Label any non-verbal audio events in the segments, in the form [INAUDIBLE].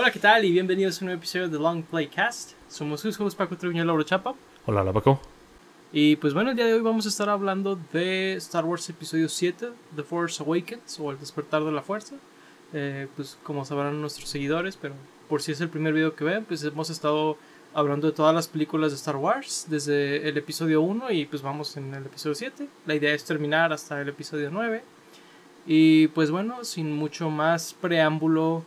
Hola, ¿qué tal? Y bienvenidos a un nuevo episodio de Long Playcast. Somos sus hosts Paco Treviño y Chapa. Hola, hola Paco. Y pues bueno, el día de hoy vamos a estar hablando de Star Wars Episodio 7, The Force Awakens o El Despertar de la Fuerza. Eh, pues como sabrán nuestros seguidores, pero por si es el primer video que ven, pues hemos estado hablando de todas las películas de Star Wars desde el episodio 1 y pues vamos en el episodio 7. La idea es terminar hasta el episodio 9. Y pues bueno, sin mucho más preámbulo,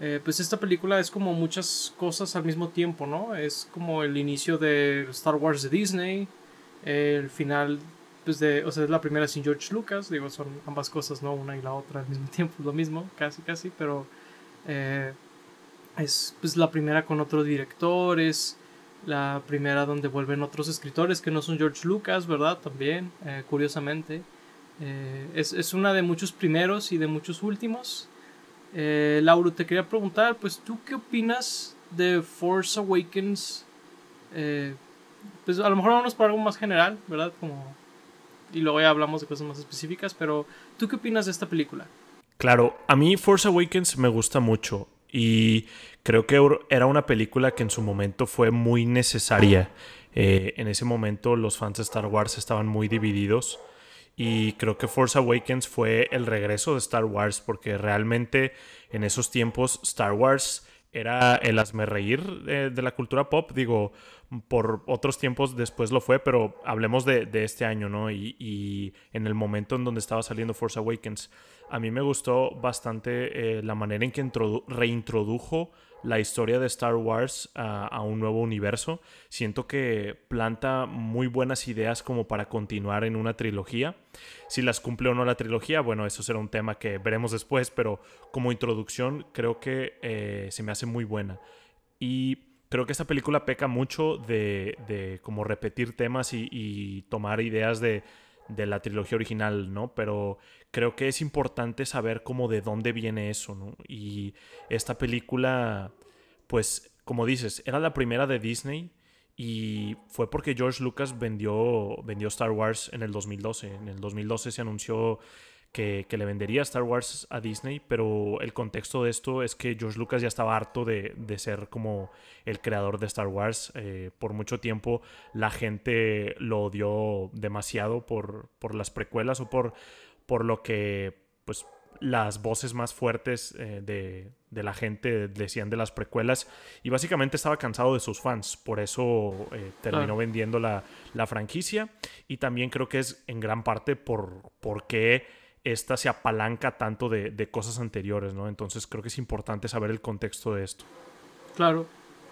eh, pues esta película es como muchas cosas al mismo tiempo, ¿no? Es como el inicio de Star Wars de Disney, el final, pues de, o sea, es la primera sin George Lucas, digo, son ambas cosas, ¿no? Una y la otra al mismo [LAUGHS] tiempo, lo mismo, casi, casi, pero eh, es pues la primera con otro director, es la primera donde vuelven otros escritores que no son George Lucas, ¿verdad? También, eh, curiosamente. Es, es, una de muchos primeros y de muchos últimos. Eh, Lauro, te quería preguntar, pues tú qué opinas de Force Awakens? Eh, pues a lo mejor vamos por algo más general, ¿verdad? Como, y luego ya hablamos de cosas más específicas, pero ¿tú qué opinas de esta película? Claro, a mí Force Awakens me gusta mucho y creo que era una película que en su momento fue muy necesaria. Eh, en ese momento los fans de Star Wars estaban muy divididos y creo que Force Awakens fue el regreso de Star Wars porque realmente en esos tiempos Star Wars era el hazme reír de, de, la cultura pop. Digo, por otros tiempos después lo fue, pero hablemos de, de este año, ¿no? Y, y, en el momento en donde estaba saliendo Force Awakens, a mí me gustó bastante eh, la manera en que reintrodujo la historia de Star Wars a, a, un nuevo universo. Siento que planta muy buenas ideas como para continuar en una trilogía. Si las cumple o no la trilogía, bueno, eso será un tema que veremos después, pero como introducción creo que eh, se me hace muy buena. Y creo que esta película peca mucho de, de como repetir temas y tomar ideas de, de la trilogía original, ¿no? Pero creo que es importante saber cómo de dónde viene eso, ¿no? Y esta película, pues, como dices, era la primera de Disney y fue porque George Lucas vendió, vendió Star Wars en el 2012. En el 2012 se anunció que, que, le vendería Star Wars a Disney, pero el contexto de esto es que George Lucas ya estaba harto de, de ser como el creador de Star Wars. Eh, por mucho tiempo la gente lo odió demasiado por, por las precuelas o por, por lo que pues las voces más fuertes eh, de, de, la gente decían de las precuelas y básicamente estaba cansado de sus fans, por eso eh, terminó ah. vendiendo la, la, franquicia y también creo que es en gran parte por, por qué esta se apalanca tanto de, de, cosas anteriores, ¿no? Entonces creo que es importante saber el contexto de esto. Claro.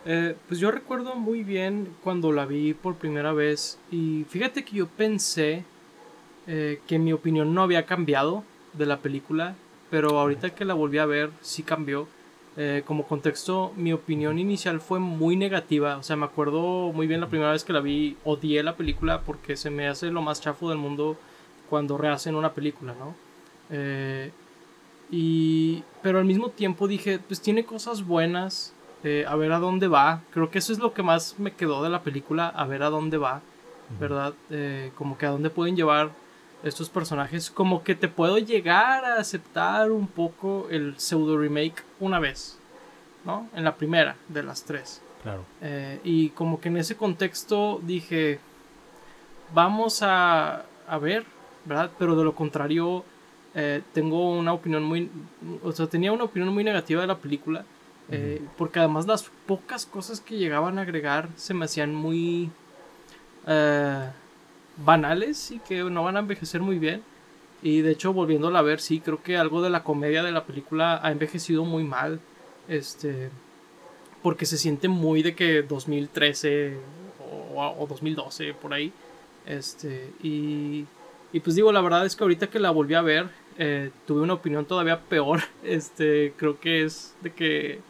Eh, pues yo recuerdo muy bien cuando la vi por primera vez y fíjate que yo pensé eh, que mi opinión no había cambiado de la película, pero ahorita que la volví a ver sí cambió. Eh, como contexto, mi opinión inicial fue muy negativa. O sea, me acuerdo muy bien la primera vez que la vi, odié la película porque se me hace lo más chafo del mundo cuando rehacen una película, ¿no? Eh, y, pero al mismo tiempo dije, pues tiene cosas buenas, eh, a ver a dónde va. Creo que eso es lo que más me quedó de la película, a ver a dónde va, ¿verdad? Eh, como que a dónde pueden llevar estos personajes. Como que te puedo llegar a aceptar un poco el pseudo remake una vez, ¿no? En la primera de las tres. Claro. Eh, y como que en ese contexto dije, vamos a, a ver ¿verdad? Pero de lo contrario, eh, tengo una opinión muy, o sea, tenía una opinión muy negativa de la película, eh, porque además las pocas cosas que llegaban a agregar se me hacían muy eh, banales y que no van a envejecer muy bien. Y de hecho, volviéndola a ver, sí, creo que algo de la comedia de la película ha envejecido muy mal. Este. Porque se siente muy de que 2013 o, o 2012, por ahí. Este. Y y pues digo, la verdad es que ahorita que la volví a ver, eh, tuve una opinión todavía peor. [LAUGHS] Este, creo que es de que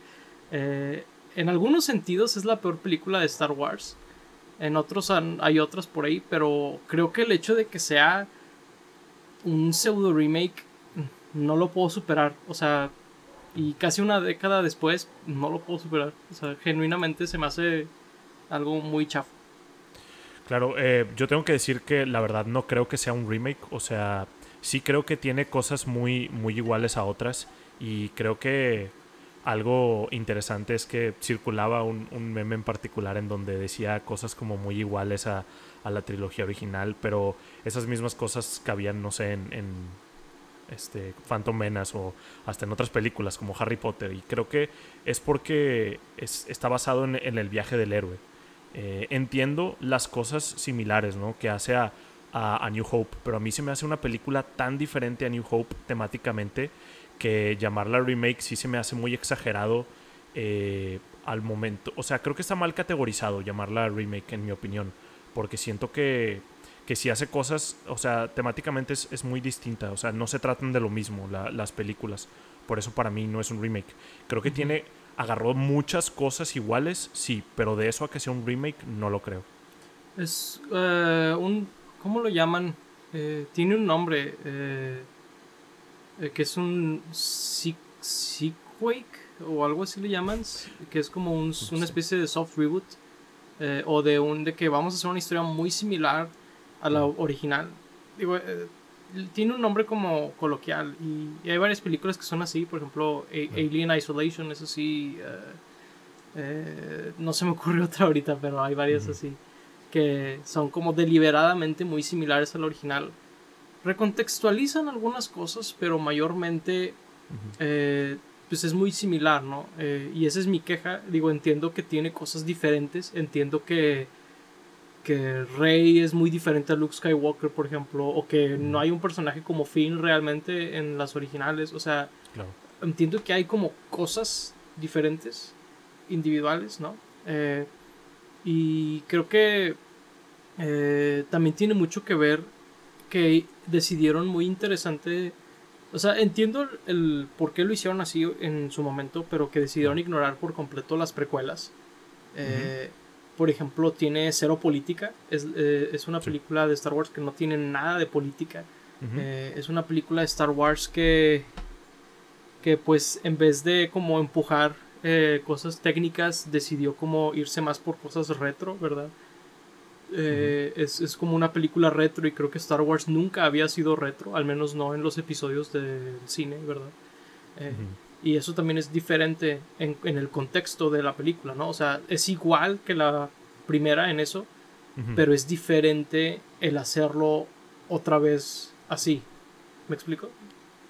eh, en algunos sentidos es la peor película de Star Wars. En otros hay otras por ahí, pero creo que el hecho de que sea un pseudo remake no lo puedo superar. O sea, y casi una década después no lo puedo superar. O sea, genuinamente se me hace algo muy chafo. Claro, eh, yo tengo que decir que la verdad no creo que sea un remake, o sea, sí creo que tiene cosas muy, muy iguales a otras y creo que algo interesante es que circulaba un, meme en particular en donde decía cosas como muy iguales a, la trilogía original, pero esas mismas cosas cabían, no sé, en, en este, Phantom Menace o hasta en otras películas como Harry Potter. Y creo que es porque está basado en, el viaje del héroe. Eh, entiendo las cosas similares ¿no? que hace a, a, New Hope, pero a mí se me hace una película tan diferente a New Hope temáticamente que llamarla remake sí se me hace muy exagerado eh, al momento. O sea, creo que está mal categorizado llamarla remake, en mi opinión, porque siento que que si hace cosas, o sea, temáticamente es, muy distinta, o sea, no se tratan de lo mismo las películas, por eso para mí no es un remake. Creo que tiene, agarró muchas cosas iguales, sí, pero de eso a que sea un remake, no lo creo. Es eh, un, ¿cómo lo llaman? Eh, tiene un nombre, eh, que es un sequake o algo así le llaman, que es como un, una especie de soft reboot. o de un de que vamos a hacer una historia muy similar a la original. Digo, eh, tiene un nombre como coloquial y, hay varias películas que son así, por ejemplo, Alien Isolation, eso sí, eh, eh, no se me ocurre [LAUGHS] otra ahorita, pero hay varias así, que son como deliberadamente muy similares al original. Recontextualizan algunas cosas, pero mayormente pues es muy similar, ¿no? y esa es mi queja, digo, entiendo que tiene cosas diferentes, entiendo que que Rey es muy diferente a Luke Skywalker, por ejemplo, o que no hay un personaje como Finn realmente en las originales. O sea, entiendo que hay como cosas diferentes, individuales, ¿no? Eh, y creo que eh, también tiene mucho que ver que decidieron muy interesante. O sea, entiendo el por qué lo hicieron así en su momento, pero que decidieron ignorar por completo las precuelas. Eh, por ejemplo, tiene cero política. Es, eh, una película de Star Wars que no tiene nada de política. Eh, es una película de Star Wars que, que pues en vez de como empujar eh, cosas técnicas, decidió como irse más por cosas retro, ¿verdad? es, como una película retro y creo que Star Wars nunca había sido retro, al menos no en los episodios del cine, ¿verdad? Y eso también es diferente en, el contexto de la película, ¿no? O sea, es igual que la primera en eso, pero es diferente el hacerlo otra vez así. ¿Me explico?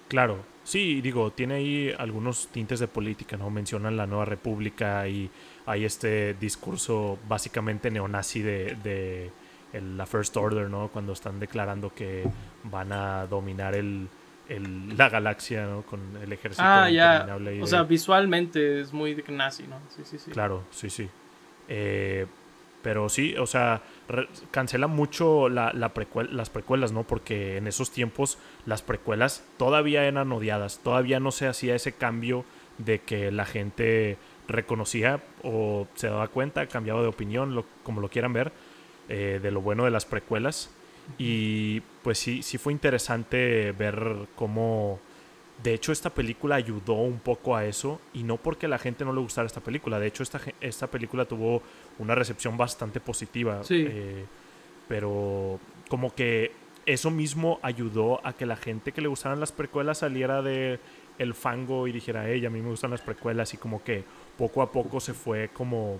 Claro, sí, digo, tiene ahí algunos tintes de política, ¿no? Mencionan la nueva república y hay este discurso básicamente neonazi de, de la First Order, ¿no? Cuando están declarando que van a dominar el, la galaxia, ¿no? Con el ejército. Ah, ya. O sea, visualmente es muy nazi, ¿no? Sí, sí, sí. Claro, sí, sí. Eh, pero sí, o sea, cancela mucho la, las precuelas, ¿no? Porque en esos tiempos las precuelas todavía eran odiadas, todavía no se hacía ese cambio de que la gente reconocía o se daba cuenta, cambiaba de opinión, como lo quieran ver, eh, de lo bueno de las precuelas. Y pues sí, sí fue interesante ver cómo... De hecho, esta película ayudó un poco a eso y no porque la gente no le gustara esta película. De hecho, esta, esta película tuvo una recepción bastante positiva. Eh, pero como que eso mismo ayudó a que la gente que le gustaran las precuelas saliera de el fango y dijera, hey, a mí me gustan las precuelas y como que poco a poco se fue como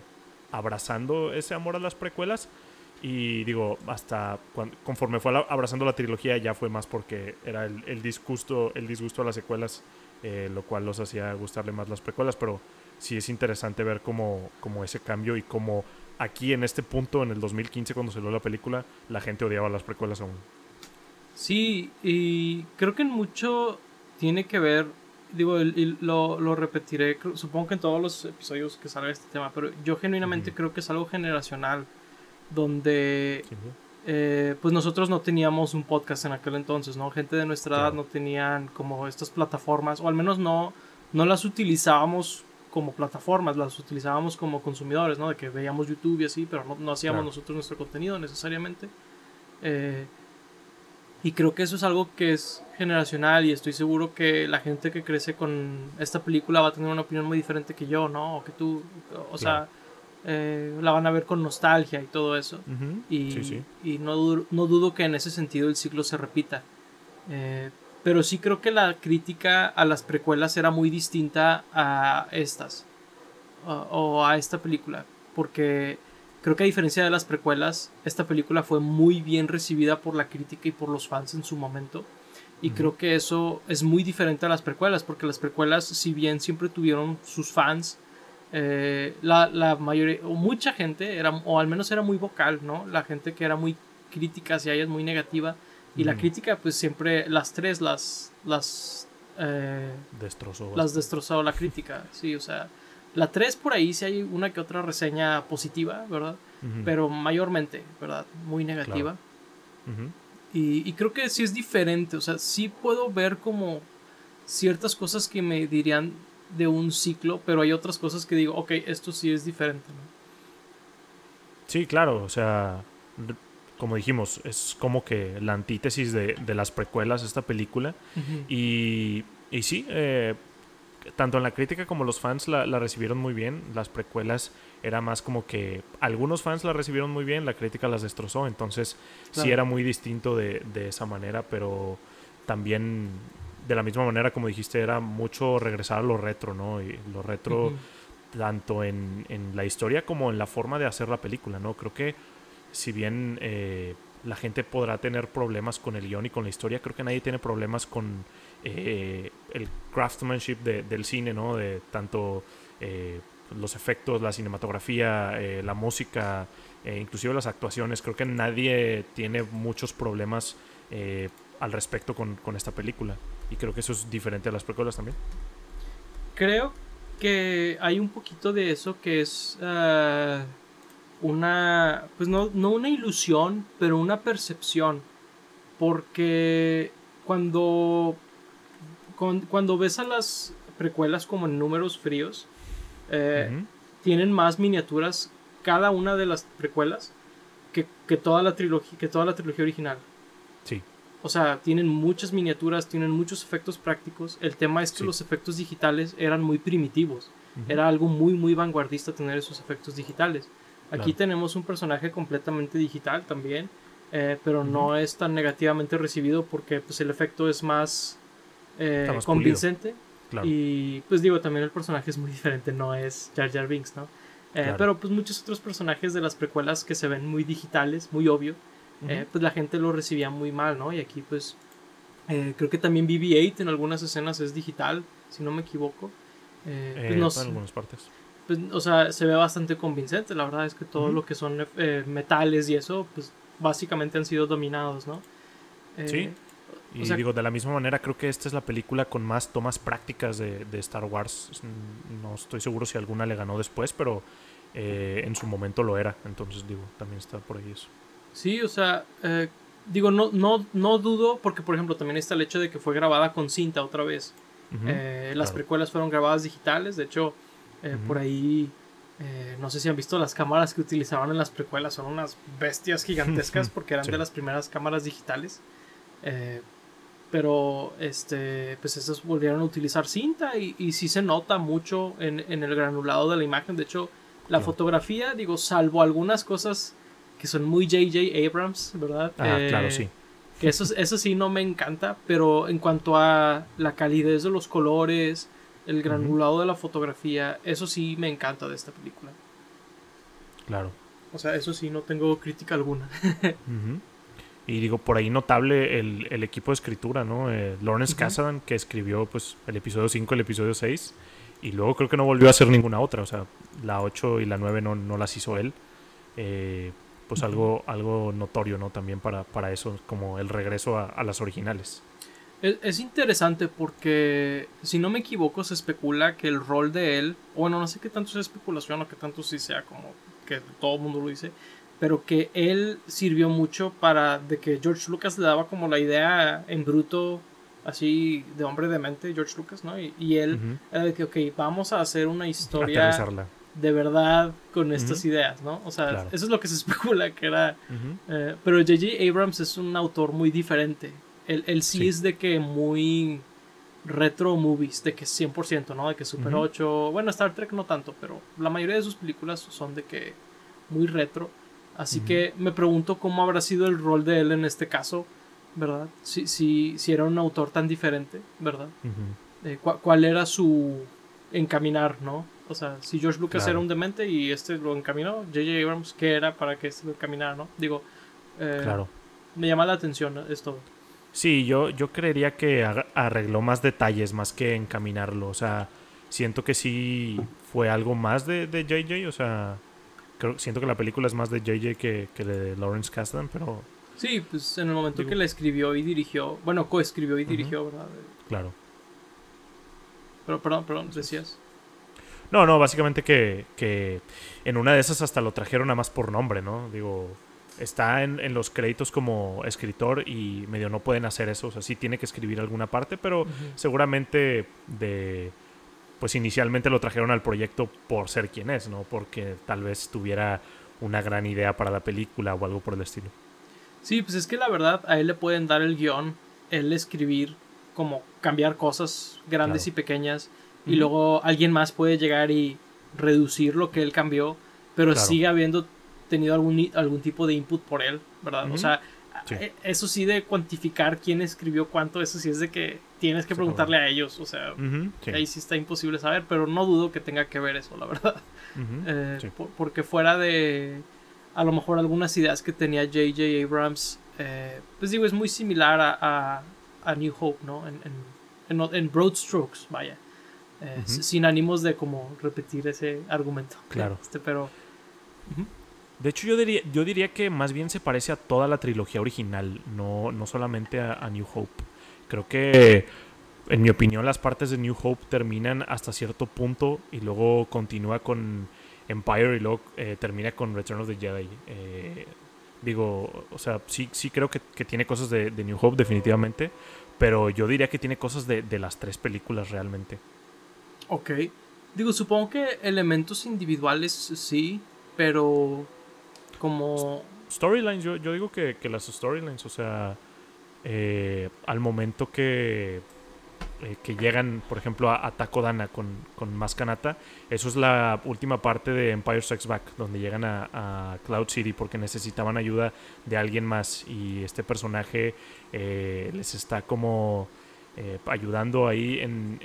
abrazando ese amor a las precuelas y digo, hasta conforme fue abrazando la trilogía ya fue más porque era el, disgusto, el disgusto a las secuelas, eh, lo cual los hacía gustarle más las precuelas, pero sí es interesante ver cómo, cómo ese cambio y cómo aquí en este punto, en el 2015 cuando salió la película, la gente odiaba las precuelas aún. Sí, y creo que en mucho tiene que ver, digo, y lo, lo, repetiré, supongo que en todos los episodios que sale este tema, pero yo genuinamente creo que es algo generacional donde eh, pues nosotros no teníamos un podcast en aquel entonces, ¿no? Gente de nuestra edad no tenían como estas plataformas, o al menos no, no las utilizábamos como plataformas, las utilizábamos como consumidores, ¿no? De que veíamos YouTube y así, pero no, hacíamos nosotros nuestro contenido necesariamente. Eh, y creo que eso es algo que es generacional y estoy seguro que la gente que crece con esta película va a tener una opinión muy diferente que yo, ¿no? O que tú, o sea eh, la van a ver con nostalgia y todo eso. y, y no, no, dudo que en ese sentido el ciclo se repita. Eh, pero sí creo que la crítica a las precuelas era muy distinta a estas. o a esta película. Porque creo que a diferencia de las precuelas, esta película fue muy bien recibida por la crítica y por los fans en su momento. Y creo que eso es muy diferente a las precuelas, porque las precuelas, si bien siempre tuvieron sus fans, eh, la, la, mayoría, o mucha gente, era, o al menos era muy vocal, ¿no? La gente que era muy crítica hacia ellas, muy negativa. Y la crítica, pues siempre, las tres, las. las eh, destrozó. Las destrozó la crítica, sí, o sea. La 3 por ahí sí hay una que otra reseña positiva, ¿verdad? Pero mayormente, ¿verdad? Muy negativa. y, y, creo que sí es diferente, o sea, sí puedo ver como ciertas cosas que me dirían de un ciclo, pero hay otras cosas que digo, ok, esto sí es diferente, ¿no? Sí, claro, o sea, como dijimos, es como que la antítesis de, de las precuelas, esta película. y, y sí, eh, tanto en la crítica como los fans la, recibieron muy bien. Las precuelas era más como que algunos fans la recibieron muy bien, la crítica las destrozó. Entonces sí era muy distinto de, esa manera, pero también de la misma manera como dijiste era mucho regresar a lo retro, ¿no? Y lo retro tanto en, la historia como en la forma de hacer la película, ¿no? Creo que si bien eh, la gente podrá tener problemas con el guion y con la historia, creo que nadie tiene problemas con eh, el craftsmanship del cine, ¿no? De tanto eh, los efectos, la cinematografía, eh, la música, inclusive las actuaciones. Creo que nadie tiene muchos problemas al respecto con, esta película. Y creo que eso es diferente a las películas también. Creo que hay un poquito de eso que es una, pues no, no una ilusión, pero una percepción. Porque cuando cuando ves a las precuelas como en números fríos, eh, tienen más miniaturas cada una de las precuelas que, toda la trilogía, que toda la trilogía original. O sea, tienen muchas miniaturas, tienen muchos efectos prácticos. El tema es que los efectos digitales eran muy primitivos. Era algo muy, muy vanguardista tener esos efectos digitales. Aquí tenemos un personaje completamente digital también, eh, pero no es tan negativamente recibido porque pues, el efecto es más eh, convincente. Y pues digo, también el personaje es muy [LAUGHS] diferente, no es Jar Jar Binks, ¿no? Eh, pero pues muchos otros personajes de las precuelas que se ven muy digitales, muy obvio, eh, pues la gente lo recibía muy mal, ¿no? Y aquí pues creo que también BB-8 en algunas escenas es digital, si no me equivoco. pues no, en algunas partes. Pues, o sea, se ve bastante convincente, la verdad es que todo lo que son metales y eso, pues básicamente han sido dominados, ¿no? sí, y digo, de la misma manera, creo que esta es la película con más tomas prácticas de, Star Wars. No estoy seguro si alguna le ganó después, pero eh, en su momento lo era. Entonces, digo, también está por ahí eso. Sí, o sea, eh, digo, no, no, no dudo, porque por ejemplo también está el hecho de que fue grabada con cinta otra vez. Eh, las precuelas fueron grabadas digitales, de hecho, por ahí. no sé si han visto las cámaras que utilizaban en las precuelas, son unas bestias [LAUGHS] gigantescas porque eran de las primeras cámaras digitales. Eh, pero este pues esas volvieron a utilizar cinta y, y sí se nota mucho en, el granulado de la imagen de hecho la fotografía digo salvo algunas cosas que son muy JJ Abrams verdad ah, claro sí. que eso, eso sí no me encanta pero en cuanto a la calidez de los colores el granulado de la fotografía eso sí me encanta de esta película. Claro. O sea eso sí no tengo crítica alguna. [LAUGHS] Y digo, por ahí notable el, el equipo de escritura, ¿no? Eh, Lawrence Kasdan, que escribió pues el episodio 5, el episodio 6, y luego creo que no volvió a hacer ninguna otra, o sea, la 8 y la 9 no, no las hizo él. Eh, pues algo, algo notorio, ¿no? También para, para eso, como el regreso a, a las originales. Es, es, interesante porque, si no me equivoco, se especula que el rol de él, bueno, no sé qué tanto es especulación o qué tanto sí sea como que todo el mundo lo dice, pero que él sirvió mucho para de que George Lucas le daba como la idea en bruto así de hombre de mente George Lucas no y, él era de que ok vamos a hacer una historia de verdad con estas ideas no o sea eso es lo que se [LAUGHS] especula que era eh, pero J.J. Abrams es un autor muy diferente. Él, sí, es de que muy retro movies de que 100% no de que Super 8 bueno Star Trek no tanto pero la mayoría de sus películas son de que muy retro. Así que me pregunto cómo habrá sido el rol de él en este caso, ¿verdad? Si, si, si era un autor tan diferente, ¿verdad? Eh, ¿Cuál era su encaminar, no? O sea, si George Lucas era un demente y este lo encaminó, J.J. Abrams, ¿qué era para que este lo encaminara, no? Digo, eh, claro. me llama la atención esto. Sí, yo, yo creería que arregló más detalles más que encaminarlo. O sea, siento que sí fue algo más de, de JJ. O sea, creo, siento que la película es más de JJ que, que de Lawrence Kasdan, pero... Sí, pues en el momento que la escribió y dirigió, bueno, coescribió y dirigió, ¿verdad? Claro. Pero, perdón, perdón, decías. No, no, básicamente que, que en una de esas hasta lo trajeron nada más por nombre, ¿no? Digo, está en, los créditos como escritor y medio no pueden hacer eso. O sea, sí tiene que escribir alguna parte, pero seguramente de. Pues inicialmente lo trajeron al proyecto por ser quien es, ¿no? Porque tal vez tuviera una gran idea para la película o algo por el estilo. Sí, pues es que la verdad a él le pueden dar el guion, él escribir, como cambiar cosas grandes y pequeñas, y luego alguien más puede llegar y reducir lo que él cambió, pero sigue habiendo tenido algún, algún tipo de input por él, ¿verdad? O sea, e, eso sí de cuantificar quién escribió cuánto, eso sí es de que tienes que preguntarle a ellos, o sea, ahí sí está imposible saber, pero no dudo que tenga que ver eso, la verdad. [LAUGHS] Eh, porque fuera de, a lo mejor algunas ideas que tenía J.J. Abrams, eh, pues digo, es muy similar a, a, New Hope, ¿no? En, en, en, broad strokes, vaya. Eh, sin ánimos de como repetir ese argumento. Claro. Este, pero... De hecho, yo diría, yo diría que más bien se parece a toda la trilogía original, no, no solamente a, New Hope. Creo que, en mi opinión, las partes de New Hope terminan hasta cierto punto y luego continúa con Empire y luego eh, termina con Return of the Jedi. Eh, digo, o sea, sí, sí creo que, tiene cosas de, New Hope definitivamente, pero yo diría que tiene cosas de, de las tres películas realmente. Ok. Digo, supongo que elementos individuales sí, pero como... Storylines, yo, yo digo que, las storylines, o sea, eh, al momento que, eh, que llegan, por ejemplo, a, Takodana con, con Maskanata, eso es la última parte de Empire Strikes Back, donde llegan a, Cloud City porque necesitaban ayuda de alguien más y este personaje eh, les está como ayudando ahí en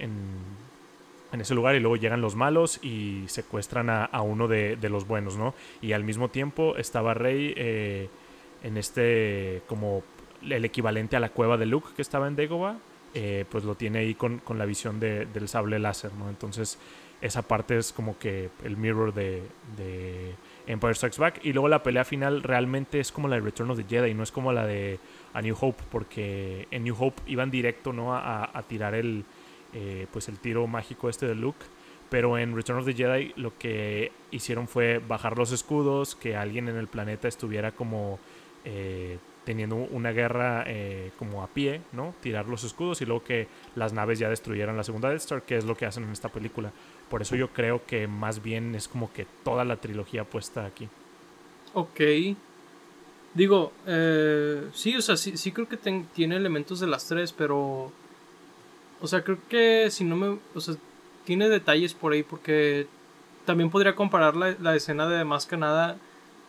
en ese lugar y luego llegan los malos y secuestran a, uno de, los buenos, ¿no? Y al mismo tiempo estaba Rey eh, en este como el equivalente a la cueva de Luke que estaba en Dagobah, eh, pues lo tiene ahí con, la visión del sable láser, ¿no? Entonces esa parte es como que el mirror de, Empire Strikes Back y luego la pelea final realmente es como la de Return of the Jedi, no es como la de A New Hope, porque en New Hope iban directo, ¿no? a tirar el eh, pues el tiro mágico este de Luke. Pero en Return of the Jedi lo que hicieron fue bajar los escudos, que alguien en el planeta estuviera como eh, teniendo una guerra eh, como a pie, ¿no? Tirar los escudos y luego que las naves ya destruyeran la segunda Death Star, que es lo que hacen en esta película. Por eso yo creo que más bien es como que toda la trilogía puesta aquí. Ok. Digo, sí, o sea, sí, sí creo que tiene elementos de las tres, pero o sea, creo que si no me. O sea, tiene detalles por ahí porque también podría comparar la, escena de más que nada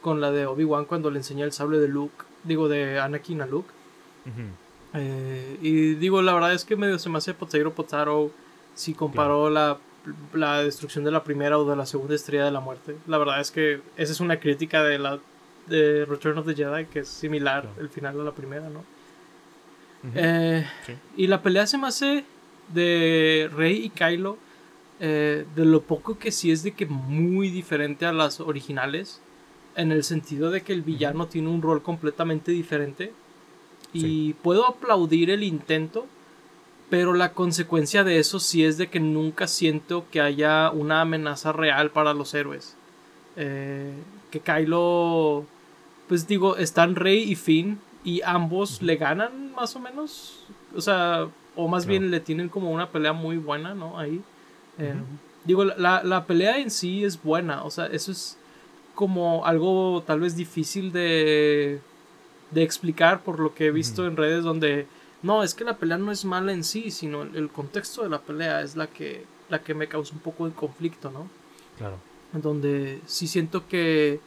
con la de Obi-Wan cuando le enseña el sable de Luke. Digo, de Anakin a Luke. Eh, y digo, la verdad es que medio se me hace potato potato si comparó la, la destrucción de la primera o de la segunda estrella de la muerte. La verdad es que esa es una crítica de la de Return of the Jedi que es similar el final de la primera, ¿no? Eh, y la pelea se me hace de Rey y Kylo, eh, de lo poco que sí es de que muy diferente a las originales, en el sentido de que el villano tiene un rol completamente diferente. Y puedo aplaudir el intento, pero la consecuencia de eso sí es de que nunca siento que haya una amenaza real para los héroes. Eh, que Kylo, pues digo, están Rey y Finn y ambos le ganan más o menos. O sea, o más bien le tienen como una pelea muy buena, ¿no? Ahí. Eh, digo, la, la, pelea en sí es buena, o sea, eso es como algo tal vez difícil de, de explicar por lo que he visto en redes donde, no, es que la pelea no es mala en sí, sino el, contexto de la pelea es la que, la que me causa un poco de conflicto, ¿no? Claro. Donde sí siento que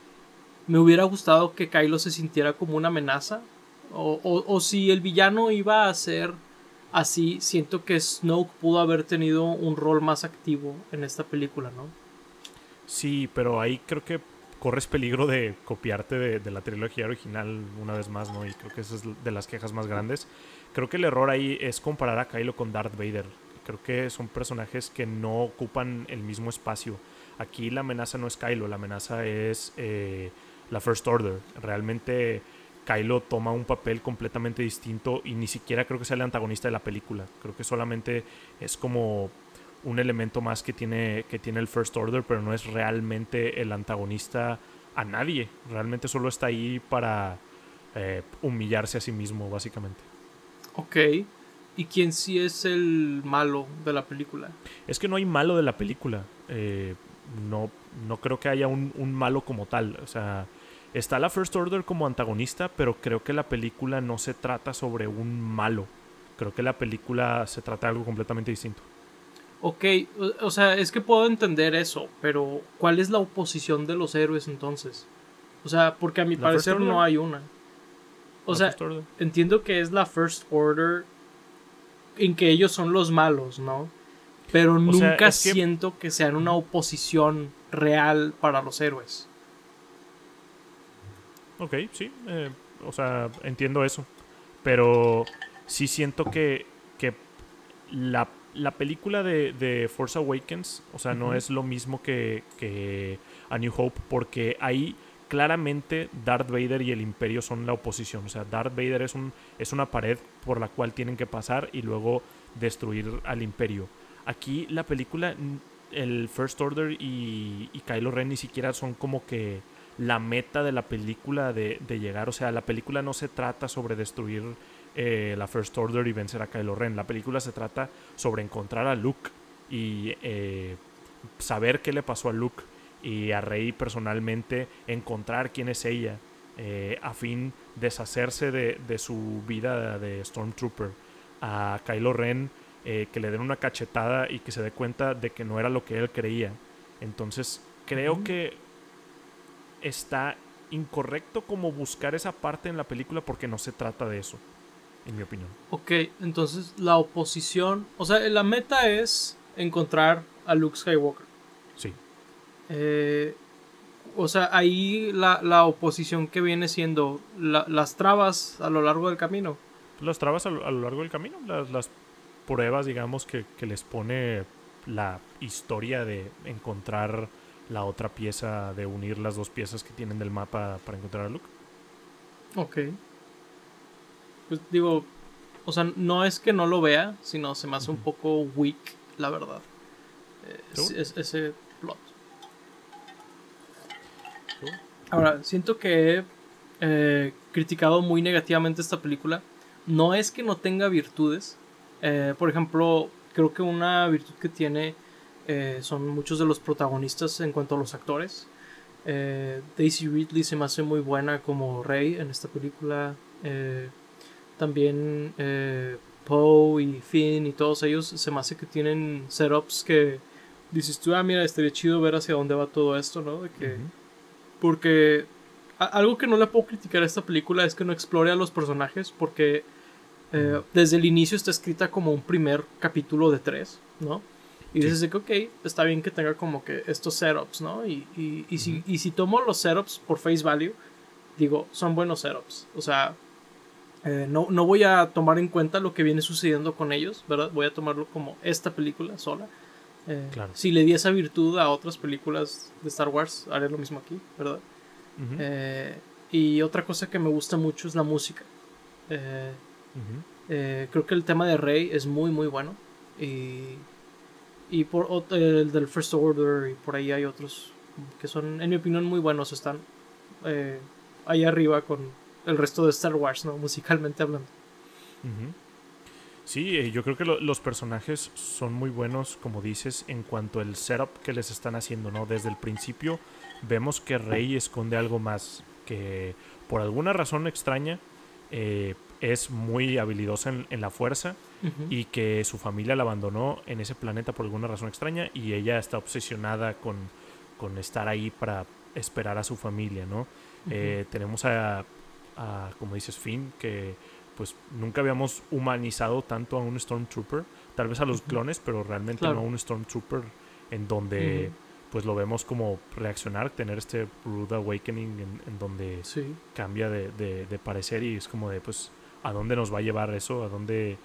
me hubiera gustado que Kylo se sintiera como una amenaza O, o, o si el villano iba a ser así, siento que Snoke pudo haber tenido un rol más activo en esta película, ¿no? Sí, pero ahí creo que corres peligro de copiarte de, la trilogía original una vez más, ¿no? Y creo que esa es de las quejas más grandes. Creo que el error ahí es comparar a Kylo con Darth Vader. Creo que son personajes que no ocupan el mismo espacio. Aquí la amenaza no es Kylo, la amenaza es eh, la First Order. Realmente Kylo toma un papel completamente distinto y ni siquiera creo que sea el antagonista de la película. Creo que solamente es como un elemento más que tiene, que tiene el First Order, pero no es realmente el antagonista a nadie. Realmente solo está ahí para eh, humillarse a sí mismo, básicamente. Ok. ¿Y quién sí es el malo de la película? Es que no hay malo de la película. Eh, no, no creo que haya un, un malo como tal. O sea, Está la First Order como antagonista, pero creo que la película no se trata sobre un malo. Creo que la película se trata de algo completamente distinto. Ok, o, sea, es que puedo entender eso, pero ¿cuál es la oposición de los héroes entonces? O sea, porque a mi parecer no hay una. O sea, entiendo que es la First Order en que ellos son los malos, ¿no? Pero nunca siento que sean una oposición real para los héroes. Ok, sí. Eh, o sea, entiendo eso. Pero sí siento que, que la, película de, Force Awakens, o sea, no es lo mismo que, que A New Hope, porque ahí claramente Darth Vader y el Imperio son la oposición. O sea, Darth Vader es, un, es una pared por la cual tienen que pasar y luego destruir al Imperio. Aquí la película, el First Order y, y Kylo Ren ni siquiera son como que la meta de la película de, llegar. O sea, la película no se trata sobre destruir eh, la First Order y vencer a Kylo Ren. La película se trata sobre encontrar a Luke y eh, saber qué le pasó a Luke y a Rey personalmente encontrar quién es ella eh, a fin de deshacerse de, de, su vida de Stormtrooper. A Kylo Ren que le den una cachetada y que se dé cuenta de que no era lo que él creía. Entonces creo que está incorrecto como buscar esa parte en la película porque no se trata de eso, en mi opinión. Ok, entonces la oposición, o sea, la meta es encontrar a Luke Skywalker. Sí. Eh, o sea, ahí la, oposición que viene siendo las trabas a lo largo del camino. Las trabas a lo, largo del camino, las, pruebas, digamos, que, que les pone la historia de encontrar la otra pieza de unir las dos piezas que tienen del mapa para encontrar a Luke. Ok. Pues digo, o sea, no es que no lo vea, sino se me hace un poco weak, la verdad. Es, ese plot. Ahora, siento que he eh, criticado muy negativamente esta película. No es que no tenga virtudes. Eh, por ejemplo, creo que una virtud que tiene eh, son muchos de los protagonistas en cuanto a los actores. Eh, Daisy Ridley se me hace muy buena como Rey en esta película. Eh, también Poe y Finn y todos ellos se me hace que tienen setups que dices tú, ah, mira, estaría chido ver hacia dónde va todo esto, ¿no? De que, Porque algo que no le puedo criticar a esta película es que no explore a los personajes porque desde el inicio está escrita como un primer capítulo de tres, ¿no? Y dices que, ok, está bien que tenga como que estos setups, ¿no? Y, y, si, y si tomo los setups por face value, digo, son buenos setups. O sea, eh, no, no voy a tomar en cuenta lo que viene sucediendo con ellos, ¿verdad? Voy a tomarlo como esta película sola. Eh, claro. Si le di esa virtud a otras películas de Star Wars, haré lo mismo aquí, ¿verdad? Eh, y otra cosa que me gusta mucho es la música. creo que el tema de Rey es muy, muy bueno. Y y por el del First Order y por ahí hay otros que son, en mi opinión, muy buenos. Están ahí arriba con el resto de Star Wars, ¿no? Musicalmente hablando. Sí, eh, yo creo que los personajes son muy buenos, como dices, en cuanto al setup que les están haciendo, ¿no? Desde el principio vemos que Rey esconde algo más, que por alguna razón extraña eh, es muy habilidosa en, la fuerza y que su familia la abandonó en ese planeta por alguna razón extraña y ella está obsesionada con, con estar ahí para esperar a su familia, ¿no? Eh, tenemos a a, como dices, Finn, que pues nunca habíamos humanizado tanto a un Stormtrooper, tal vez a los clones, pero realmente no a un Stormtrooper en donde pues lo vemos como reaccionar, tener este rude awakening en, donde cambia de, de, parecer y es como de pues a dónde nos va a llevar eso, a dónde,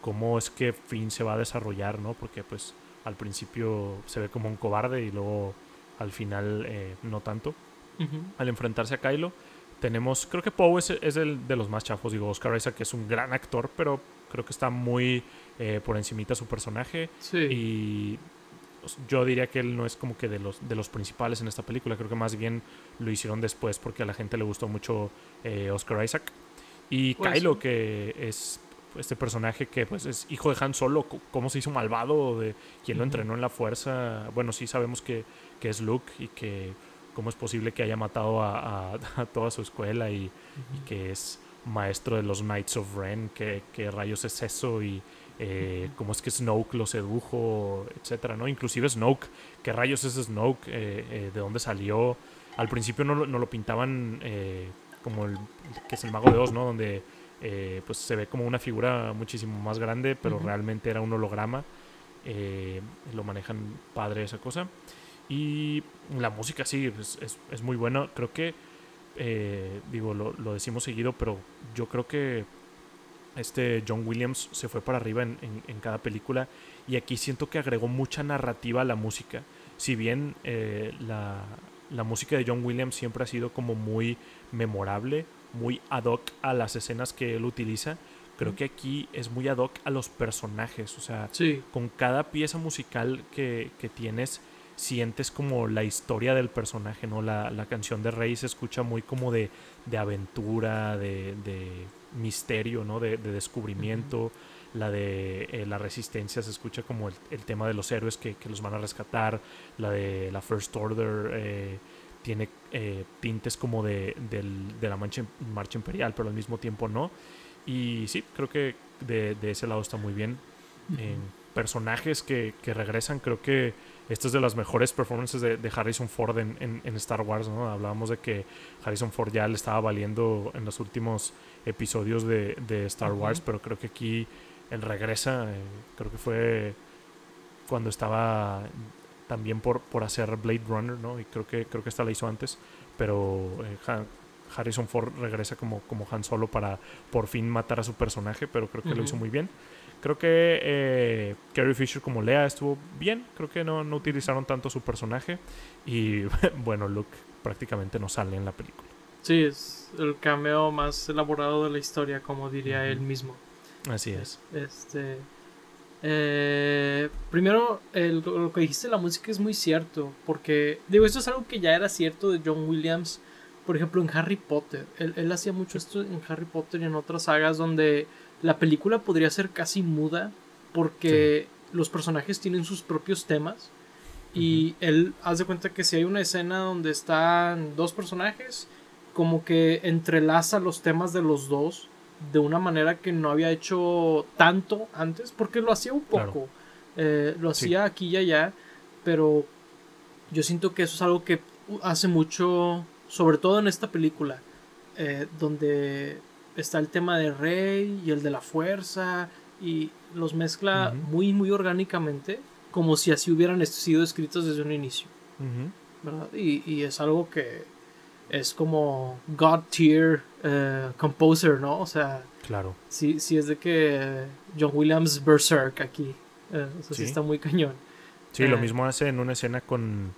cómo es que Finn se va a desarrollar, ¿no? Porque pues al principio se ve como un cobarde y luego al final eh, no tanto. Al enfrentarse a Kylo, tenemos, creo que Poe es, es, el de los más chafos, digo, Oscar Isaac que es un gran actor, pero creo que está muy eh, por encimita su personaje. Y pues, yo diría que él no es como que de los, de los principales en esta película, creo que más bien lo hicieron después porque a la gente le gustó mucho eh, Oscar Isaac. Y pues Kylo, que es este personaje que pues es hijo de Han Solo, cómo se hizo malvado, de quién lo entrenó en la fuerza. Bueno, sí sabemos que, que, es Luke y que cómo es posible que haya matado a, [LAUGHS] toda su escuela y, que es maestro de los Knights of Ren, que, rayos es eso y eh, cómo es que Snoke lo sedujo, etcétera, ¿no? Inclusive Snoke, qué rayos es Snoke, eh, eh, de dónde salió. Al principio no, no lo pintaban como el que es el mago de Oz, ¿no? Donde eh, pues se ve como una figura muchísimo más grande, pero realmente era un holograma. Eh, lo manejan padre esa cosa. Y la música sí, pues, es, es, muy buena. Creo que, eh, digo, lo, lo, decimos seguido, pero yo creo que este John Williams se fue para arriba en, en, cada película. Y aquí siento que agregó mucha narrativa a la música. Si bien la, la música de John Williams siempre ha sido como muy memorable, muy ad hoc a las escenas que él utiliza. Creo que aquí es muy ad hoc a los personajes. O sea, con cada pieza musical que, tienes, sientes como la historia del personaje, ¿no? La, canción de Rey se escucha muy como de, aventura, de, misterio, ¿no? De, descubrimiento. La de eh, la resistencia se escucha como el, tema de los héroes que, los van a rescatar. La de la First Order. Eh, tiene eh, tintes como de, la marcha, marcha, imperial, pero al mismo tiempo no. Y sí, creo que de, ese lado está muy bien. En personajes que, regresan, creo que esta es de las mejores performances de, Harrison Ford en, Star Wars. ¿no? Hablábamos de que Harrison Ford ya le estaba valiendo en los últimos episodios de, Star Wars, pero creo que aquí él regresa. Eh, creo que fue cuando estaba también por, por hacer Blade Runner, ¿no? Y creo que, creo que esta la hizo antes, pero eh, Harrison Ford regresa como, como Han Solo para por fin matar a su personaje, pero creo que lo hizo muy bien. Creo que eh, Carrie Fisher como Lea estuvo bien, creo que no, no utilizaron tanto su personaje y [LAUGHS] bueno, Luke prácticamente no sale en la película. Sí, es el cameo más elaborado de la historia, como diría él mismo. Así es. Este, eh, primero, lo que dijiste la música es muy cierto, porque, digo, esto es algo que ya era cierto de John Williams, por ejemplo, en Harry Potter. Él, hacía mucho esto en Harry Potter y en otras sagas donde la película podría ser casi muda, porque los personajes tienen sus propios temas. Y él hace cuenta que si hay una escena donde están dos personajes, como que entrelaza los temas de los dos de una manera que no había hecho tanto antes, porque lo hacía un poco, eh, lo hacía aquí y allá, pero yo siento que eso es algo que hace mucho, sobre todo en esta película, eh, donde está el tema de Rey y el de la fuerza, y los mezcla muy, muy orgánicamente, como si así hubieran sido escritos desde un inicio. y es algo que es como God tier eh, composer, ¿no? O sea, claro. Sí, sí es de que John Williams Berserk aquí. Eh, o sea, ¿Sí? está muy cañón. Sí, lo mismo hace en una escena con,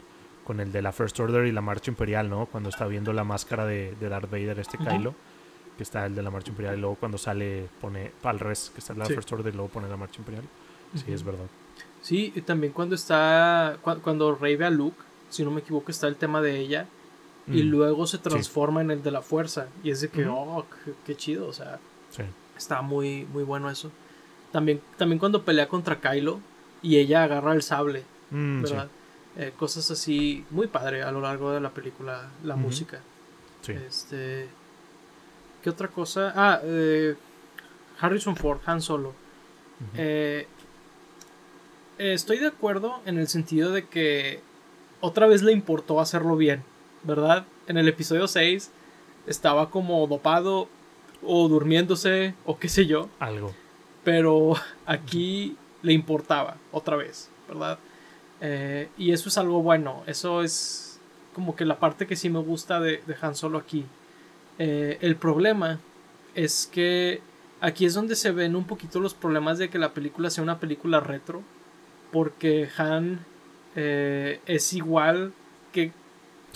con, el de la First Order y la Marcha Imperial, ¿no? Cuando está viendo la máscara de, de Darth Vader, este Kylo, que está el de la Marcha Imperial, y luego cuando sale pone al revés, que está la First Order y luego pone la Marcha Imperial. Sí, es verdad. Sí, y también cuando está, cuando Rey ve a Luke, si no me equivoco, está el tema de ella y mm. luego se transforma en el de la fuerza. Y es de que, oh, qué, chido, o sea, está muy, muy bueno eso. También, también cuando pelea contra Kylo y ella agarra el sable, mm, ¿verdad? Eh, cosas así, muy padre a lo largo de la película, la música. Este, ¿Qué otra cosa? Ah, eh, Harrison Ford, Han Solo. Eh, estoy de acuerdo en el sentido de que otra vez le importó hacerlo bien. ¿verdad? En el episodio 6 estaba como dopado o durmiéndose o qué sé yo. Algo. Pero aquí le importaba otra vez, ¿verdad? Eh, y eso es algo bueno. Eso es como que la parte que sí me gusta de, de Han Solo aquí. Eh, el problema es que aquí es donde se ven un poquito los problemas de que la película sea una película retro. Porque Han eh, es igual que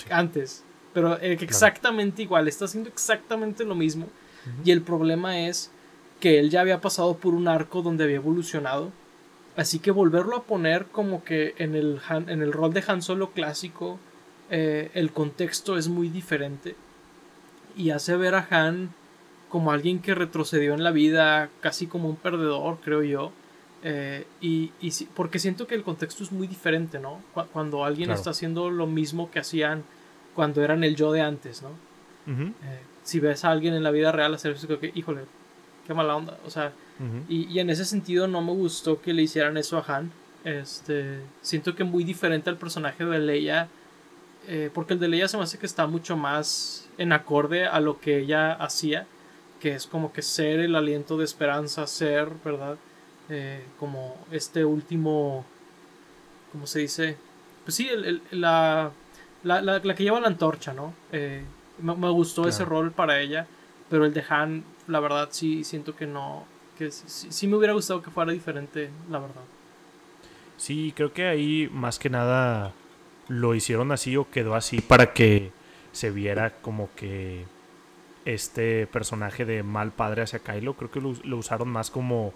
antes. Pero exactamente igual. Está haciendo exactamente lo mismo. Y el problema es que él ya había pasado por un arco donde había evolucionado. Así que volverlo a poner como que en el, en el rol de Han Solo clásico, eh, el contexto es muy diferente. Y hace ver a Han como alguien que retrocedió en la vida, casi como un perdedor, creo yo. Eh, y, y porque siento que el contexto es muy diferente, ¿no? Cuando alguien está haciendo lo mismo que hacían cuando eran el yo de antes, ¿no? Eh, si ves a alguien en la vida real hacer eso, que, híjole, qué mala onda. O sea, y, y, en ese sentido no me gustó que le hicieran eso a Han. Este, siento que es muy diferente al personaje de Leia. Eh, porque el de Leia se me hace que está mucho más en acorde a lo que ella hacía. Que es como que ser el aliento de esperanza, ser, ¿verdad? Eh, como este último, ¿cómo se dice? Pues sí, la, la, la, que lleva la antorcha, ¿no? Eh, me, gustó ese rol para ella, pero el de Han, la verdad, sí siento que no, que sí, me hubiera gustado que fuera diferente, la verdad. Sí, creo que ahí más que nada lo hicieron así o quedó así para que se viera como que este personaje de mal padre hacia Kylo, creo que lo usaron más como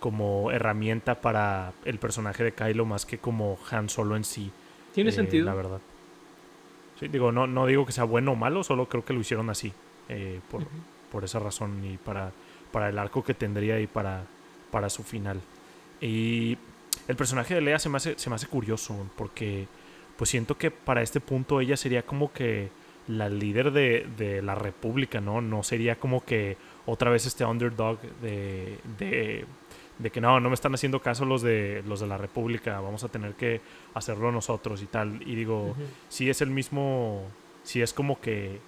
como herramienta para el personaje de Kylo más que como Han Solo en sí. Tiene eh, sentido. La verdad. Sí, digo, no, no digo que sea bueno o malo, solo creo que lo hicieron así. Eh, por, por, esa razón y para, para el arco que tendría y para, para su final. Y el personaje de Leia se me hace, se me hace curioso porque pues siento que para este punto ella sería como que la líder de, de la república, ¿no? No sería como que otra vez este underdog de, de de que no, no me están haciendo caso los de los de la República, vamos a tener que hacerlo nosotros y tal. Y digo, si es el mismo, si es como que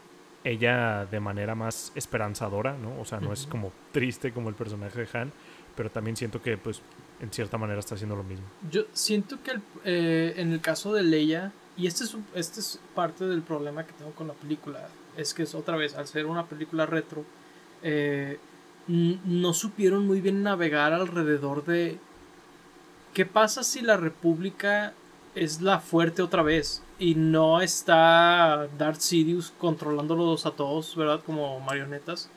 ella de manera más esperanzadora, ¿no? O sea, no es como triste como el personaje de Han, pero también siento que, pues, en cierta manera está haciendo lo mismo. Yo siento que eh, en el caso de Leia, y este es, este es parte del problema que tengo con la película, es que es otra vez, al ser una película retro, eh, no supieron muy bien navegar alrededor de qué pasa si la República es la fuerte otra vez y no está Darth Sidious controlándolos a todos, ¿verdad? Como marionetas.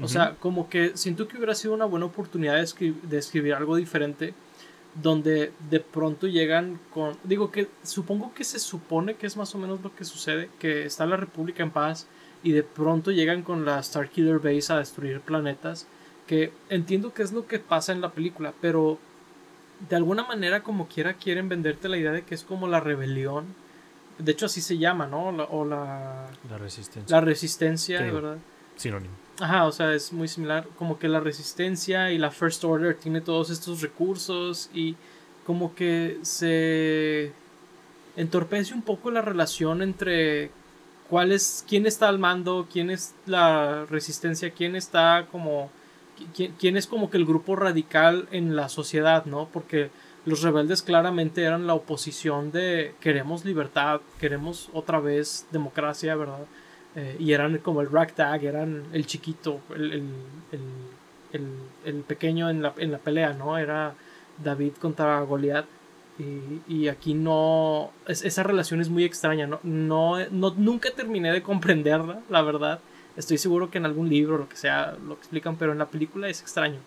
O sea, como que siento que hubiera sido una buena oportunidad de, escribir algo diferente donde de pronto llegan con... Digo que supongo que se supone que es más o menos lo que sucede, que está la República en paz y de pronto llegan con la Starkiller Base a destruir planetas, que entiendo que es lo que pasa en la película, pero de alguna manera como quiera quieren venderte la idea de que es como la rebelión. De hecho así se llama, ¿no? o la... La resistencia. La resistencia, ¿verdad? Sinónimo. Ajá, o sea, es muy similar. Como que la resistencia y la First Order tiene todos estos recursos y como que se entorpece un poco la relación entre cuál es, quién está al mando, quién es la resistencia, quién está como, quién, es como que el grupo radical en la sociedad, ¿no? Porque los rebeldes claramente eran la oposición de queremos libertad, queremos otra vez democracia, ¿verdad? Eh, y eran como el ragtag, eran el chiquito, el, el, el, pequeño en la, en la pelea, ¿no? Era David contra Goliat. Y, aquí no. esa relación es muy extraña. ¿no? No, nunca terminé de comprenderla, la verdad. Estoy seguro que en algún libro, lo que sea, lo explican, pero en la película es extraño.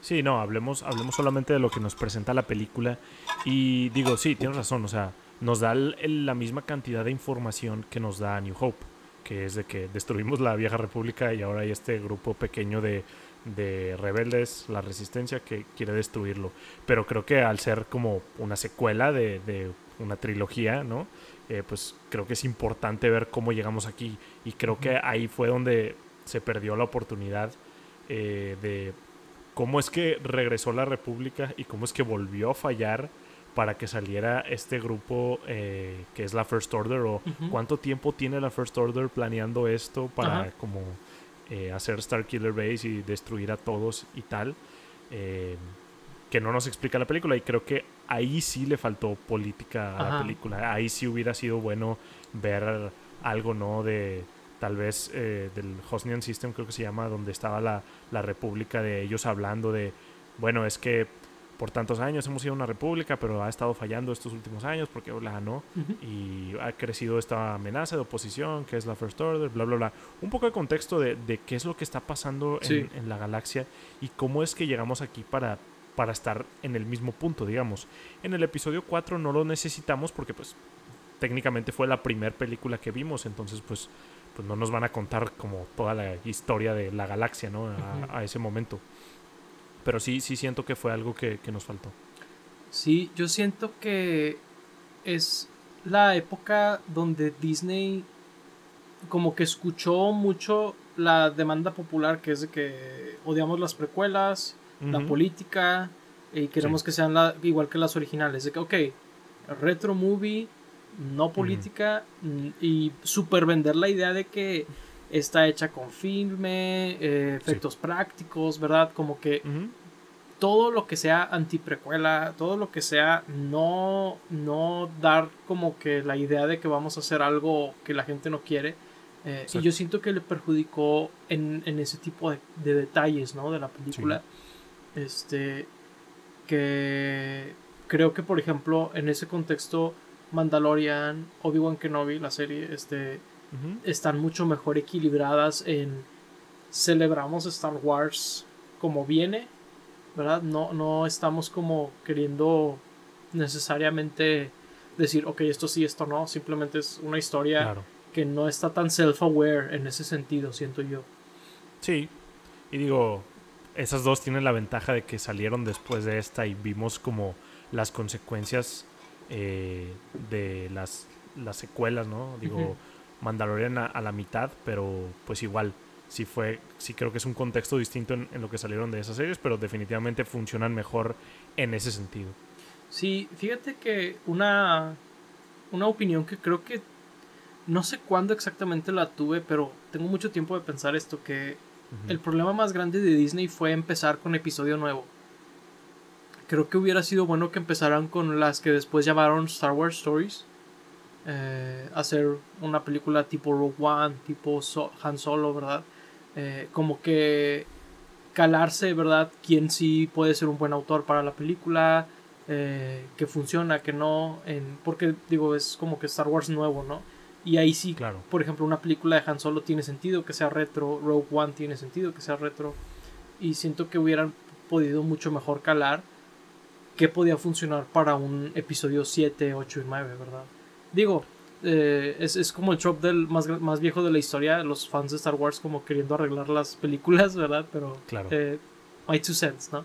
Sí, no, hablemos, hablemos solamente de lo que nos presenta la película. Y digo, sí, tienes razón, o sea, nos da la misma cantidad de información que nos da New Hope, que es de que destruimos la vieja república y ahora hay este grupo pequeño de de rebeldes, la resistencia que quiere destruirlo. Pero creo que al ser como una secuela de, una trilogía, ¿no? Eh, pues creo que es importante ver cómo llegamos aquí. Y creo que ahí fue donde se perdió la oportunidad eh, de cómo es que regresó la República y cómo es que volvió a fallar para que saliera este grupo eh, que es la First Order o cuánto tiempo tiene la First Order planeando esto para como eh, hacer Star Killer Base y destruir a todos y tal. Que no nos explica la película y creo que ahí sí le faltó política a la película. Ahí sí hubiera sido bueno ver algo, ¿no? De tal vez eh, del Hosnian System, creo que se llama, donde estaba la, la república de ellos hablando de, bueno, es que por tantos años hemos sido una república, pero ha estado fallando estos últimos años porque la ganó y ha crecido esta amenaza de oposición que es la First Order, bla, bla, bla. Un poco de contexto de, de qué es lo que está pasando en, en, la galaxia y cómo es que llegamos aquí para, para estar en el mismo punto, digamos. En el episodio 4 no lo necesitamos porque pues técnicamente fue la primera película que vimos, entonces pues, pues no nos van a contar como toda la historia de la galaxia, ¿no? a ese momento. Pero sí, sí siento que fue algo que, nos faltó. Sí, yo siento que es la época donde Disney como que escuchó mucho la demanda popular que es de que odiamos las precuelas, la política y queremos que sean la, igual que las originales. De que, ok, retro movie, no política y super vender la idea de que está hecha con filme, eh, efectos prácticos, ¿verdad? Como que todo lo que sea antiprecuela, todo lo que sea no, no dar como que la idea de que vamos a hacer algo que la gente no quiere. Eh, y yo siento que le perjudicó en, ese tipo de, detalles, ¿no? De la película. Este, que creo que, por ejemplo, en ese contexto, Mandalorian, Obi-Wan Kenobi, la serie, este, están mucho mejor equilibradas en celebramos Star Wars como viene, ¿verdad? No, no estamos como queriendo necesariamente decir, ok, esto sí, esto no, simplemente es una historia que no está tan self-aware en ese sentido, siento yo. Sí, y digo, esas dos tienen la ventaja de que salieron después de esta y vimos como las consecuencias eh, de las, las secuelas, ¿no? Digo, Mandalorian a, la mitad, pero pues igual, sí fue, sí creo que es un contexto distinto en, lo que salieron de esas series, pero definitivamente funcionan mejor en ese sentido. Sí, fíjate que una, una opinión que creo que no sé cuándo exactamente la tuve, pero tengo mucho tiempo de pensar esto, que el problema más grande de Disney fue empezar con episodio nuevo. Creo que hubiera sido bueno que empezaran con las que después llamaron Star Wars Stories eh, hacer una película tipo Rogue One, tipo Han Solo, ¿verdad? Eh, como que calarse, ¿verdad? Quién sí puede ser un buen autor para la película, eh, que funciona, que no, en, porque digo, es como que Star Wars nuevo, ¿no? Y ahí sí, claro. por ejemplo, una película de Han Solo tiene sentido que sea retro, Rogue One tiene sentido que sea retro, y siento que hubieran podido mucho mejor calar que podía funcionar para un episodio 7, 8 y 9, ¿verdad? Digo, eh, es, como el trope del más, más viejo de la historia, los fans de Star Wars como queriendo arreglar las películas, ¿verdad? Pero claro. Eh, my two cents, ¿no?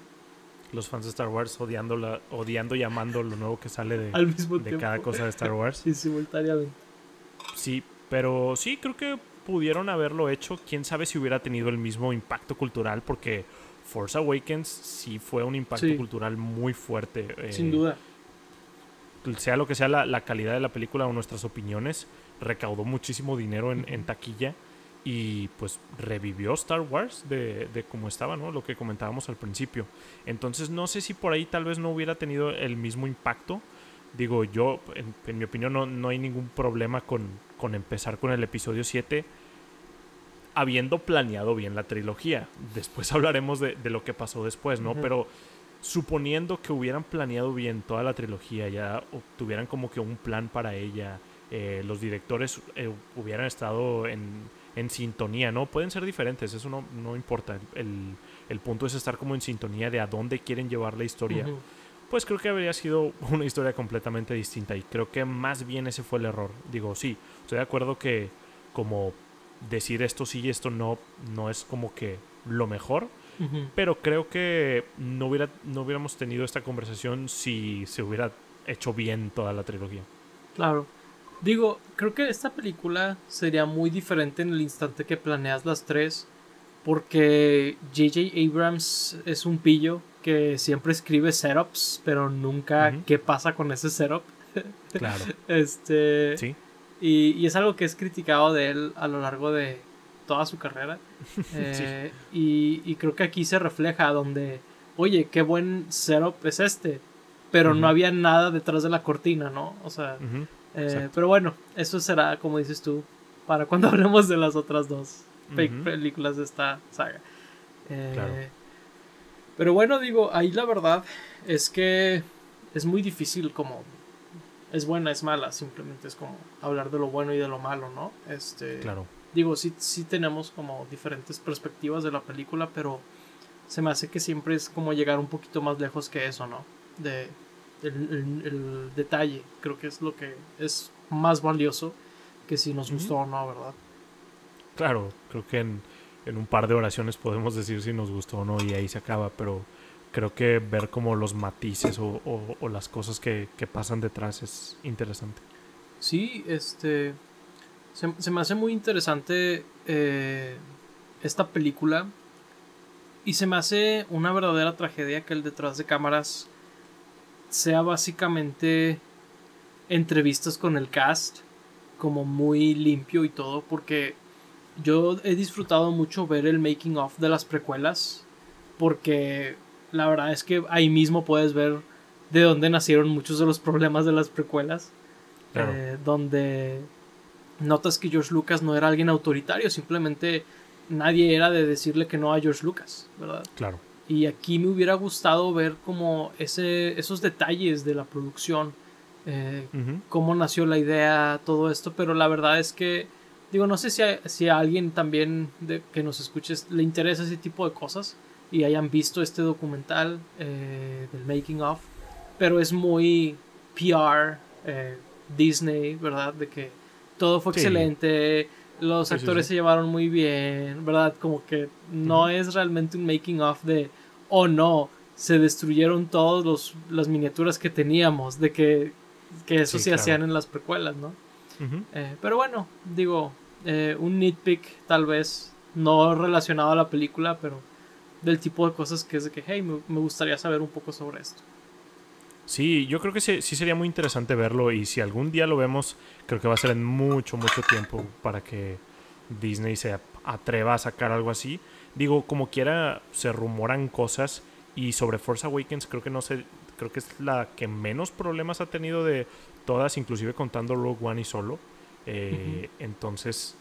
Los fans de Star Wars odiando, la, odiando y amando lo nuevo que sale de, de cada cosa de Star Wars. [LAUGHS] sí, simultáneamente. Sí, pero sí, creo que pudieron haberlo hecho. Quién sabe si hubiera tenido el mismo impacto cultural, porque Force Awakens sí fue un impacto cultural muy fuerte. Sin duda sea lo que sea la, calidad de la película o nuestras opiniones, recaudó muchísimo dinero en, taquilla y pues revivió Star Wars de, de como estaba, ¿no? Lo que comentábamos al principio. Entonces no sé si por ahí tal vez no hubiera tenido el mismo impacto. Digo, yo, en, mi opinión, no, no, hay ningún problema con, con empezar con el episodio 7 habiendo planeado bien la trilogía. Después [LAUGHS] hablaremos de, de lo que pasó después, ¿no? Pero suponiendo que hubieran planeado bien toda la trilogía, ya tuvieran como que un plan para ella, eh, los directores eh, hubieran estado en, sintonía, ¿no? Pueden ser diferentes, eso no, no importa. El, punto es estar como en sintonía de a dónde quieren llevar la historia. Pues creo que habría sido una historia completamente distinta y creo que más bien ese fue el error. Digo, sí, estoy de acuerdo que como decir esto sí y esto no, no es como que lo mejor, pero creo que no, hubiera, no hubiéramos tenido esta conversación si se hubiera hecho bien toda la trilogía. Claro. Digo, creo que esta película sería muy diferente en el instante que planeas las tres. Porque J.J. Abrams es un pillo que siempre escribe setups, pero nunca qué pasa con ese setup. Claro. [LAUGHS] este. Sí. Y, y, es algo que es criticado de él a lo largo de toda su carrera. [LAUGHS] Eh, y, y, creo que aquí se refleja donde, oye, qué buen setup es este. Pero no había nada detrás de la cortina, ¿no? O sea. Eh, pero bueno, eso será, como dices tú, para cuando [LAUGHS] hablemos de las otras dos películas de esta saga. Eh, pero bueno, digo, ahí la verdad es que es muy difícil como es buena, es mala, simplemente es como hablar de lo bueno y de lo malo, ¿no? Este, claro. Digo, sí, sí tenemos como diferentes perspectivas de la película, pero se me hace que siempre es como llegar un poquito más lejos que eso, ¿no? De el, detalle, creo que es lo que es más valioso que si nos gustó o no, ¿verdad? Claro, creo que en, en un par de oraciones podemos decir si nos gustó o no y ahí se acaba, pero creo que ver como los matices o, las cosas que, pasan detrás es interesante. Sí, este. Se, se me hace muy interesante eh, esta película. Y se me hace una verdadera tragedia que el detrás de cámaras sea básicamente entrevistas con el cast. Como muy limpio y todo. Porque yo he disfrutado mucho ver el making of de las precuelas. Porque la verdad es que ahí mismo puedes ver de dónde nacieron muchos de los problemas de las precuelas. Eh, donde notas que George Lucas no era alguien autoritario, simplemente nadie era de decirle que no a George Lucas, ¿verdad? Claro. Y aquí me hubiera gustado ver como ese, esos detalles de la producción, eh, cómo nació la idea, todo esto, pero la verdad es que, digo, no sé si a, si a alguien también de, que nos escuches le interesa ese tipo de cosas y hayan visto este documental eh, del making of, pero es muy PR, eh, Disney, ¿verdad? De que todo fue excelente, los actores se llevaron muy bien, ¿verdad? Como que no es realmente un making of de, oh no, se destruyeron todas las miniaturas que teníamos, de que, que eso se hacían en las precuelas, ¿no? Eh, pero bueno, digo, un nitpick tal vez, no relacionado a la película, pero del tipo de cosas que es de que, hey, me, gustaría saber un poco sobre esto. Sí, yo creo que sí, sería muy interesante verlo y si algún día lo vemos, creo que va a ser en mucho, mucho tiempo para que Disney se atreva a sacar algo así. Digo, como quiera, se rumoran cosas y sobre Force Awakens creo que no sé, creo que es la que menos problemas ha tenido de todas, inclusive contando Rogue One y solo. Eh, entonces,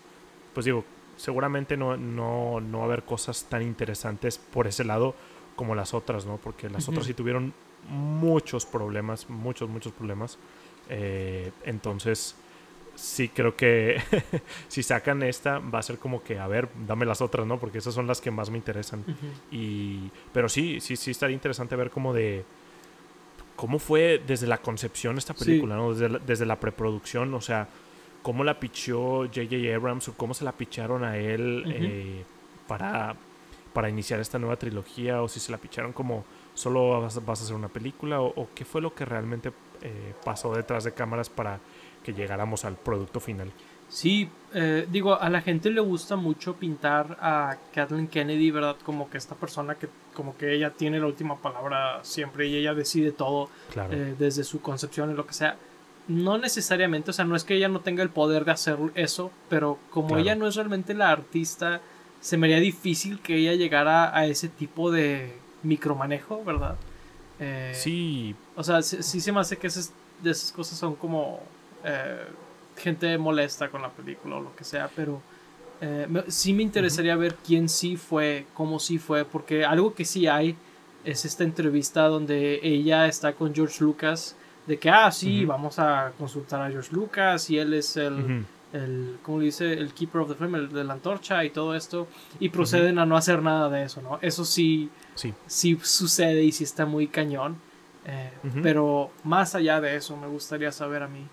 pues digo, seguramente no, no, no va a haber cosas tan interesantes por ese lado como las otras, ¿no? Porque las otras sí tuvieron muchos problemas, muchos, muchos problemas. Eh, entonces, sí creo que [LAUGHS] si sacan esta, va a ser como que, a ver, dame las otras, ¿no? Porque esas son las que más me interesan. y, pero sí, sí, sí estaría interesante ver como de cómo fue desde la concepción esta película, ¿no? Desde desde la preproducción, o sea, cómo la pichó J.J. Abrams o cómo se la picharon a él eh, para, para iniciar esta nueva trilogía o si se la picharon como solo vas, a hacer una película o, qué fue lo que realmente eh, pasó detrás de cámaras para que llegáramos al producto final. Sí, eh, digo, a la gente le gusta mucho pintar a Kathleen Kennedy, ¿verdad? Como que esta persona que como que ella tiene la última palabra siempre y ella decide todo desde su concepción y lo que sea no necesariamente, o sea, no es que ella no tenga el poder de hacer eso, pero como ella no es realmente la artista, se me haría difícil que ella llegara a ese tipo de micromanejo, ¿verdad? Eh, sí. O sea, sí, se me hace que esas, de esas cosas son como eh, gente molesta con la película o lo que sea, pero eh, sí me interesaría ver quién sí fue, cómo sí fue, porque algo que sí hay es esta entrevista donde ella está con George Lucas de que, ah, sí, vamos a consultar a George Lucas y él es el, el ¿cómo le dice? El Keeper of the Flame, el de la antorcha y todo esto, y proceden a no hacer nada de eso, ¿no? Eso sí, sí, sí sucede y sí está muy cañón, eh, pero más allá de eso me gustaría saber a mí.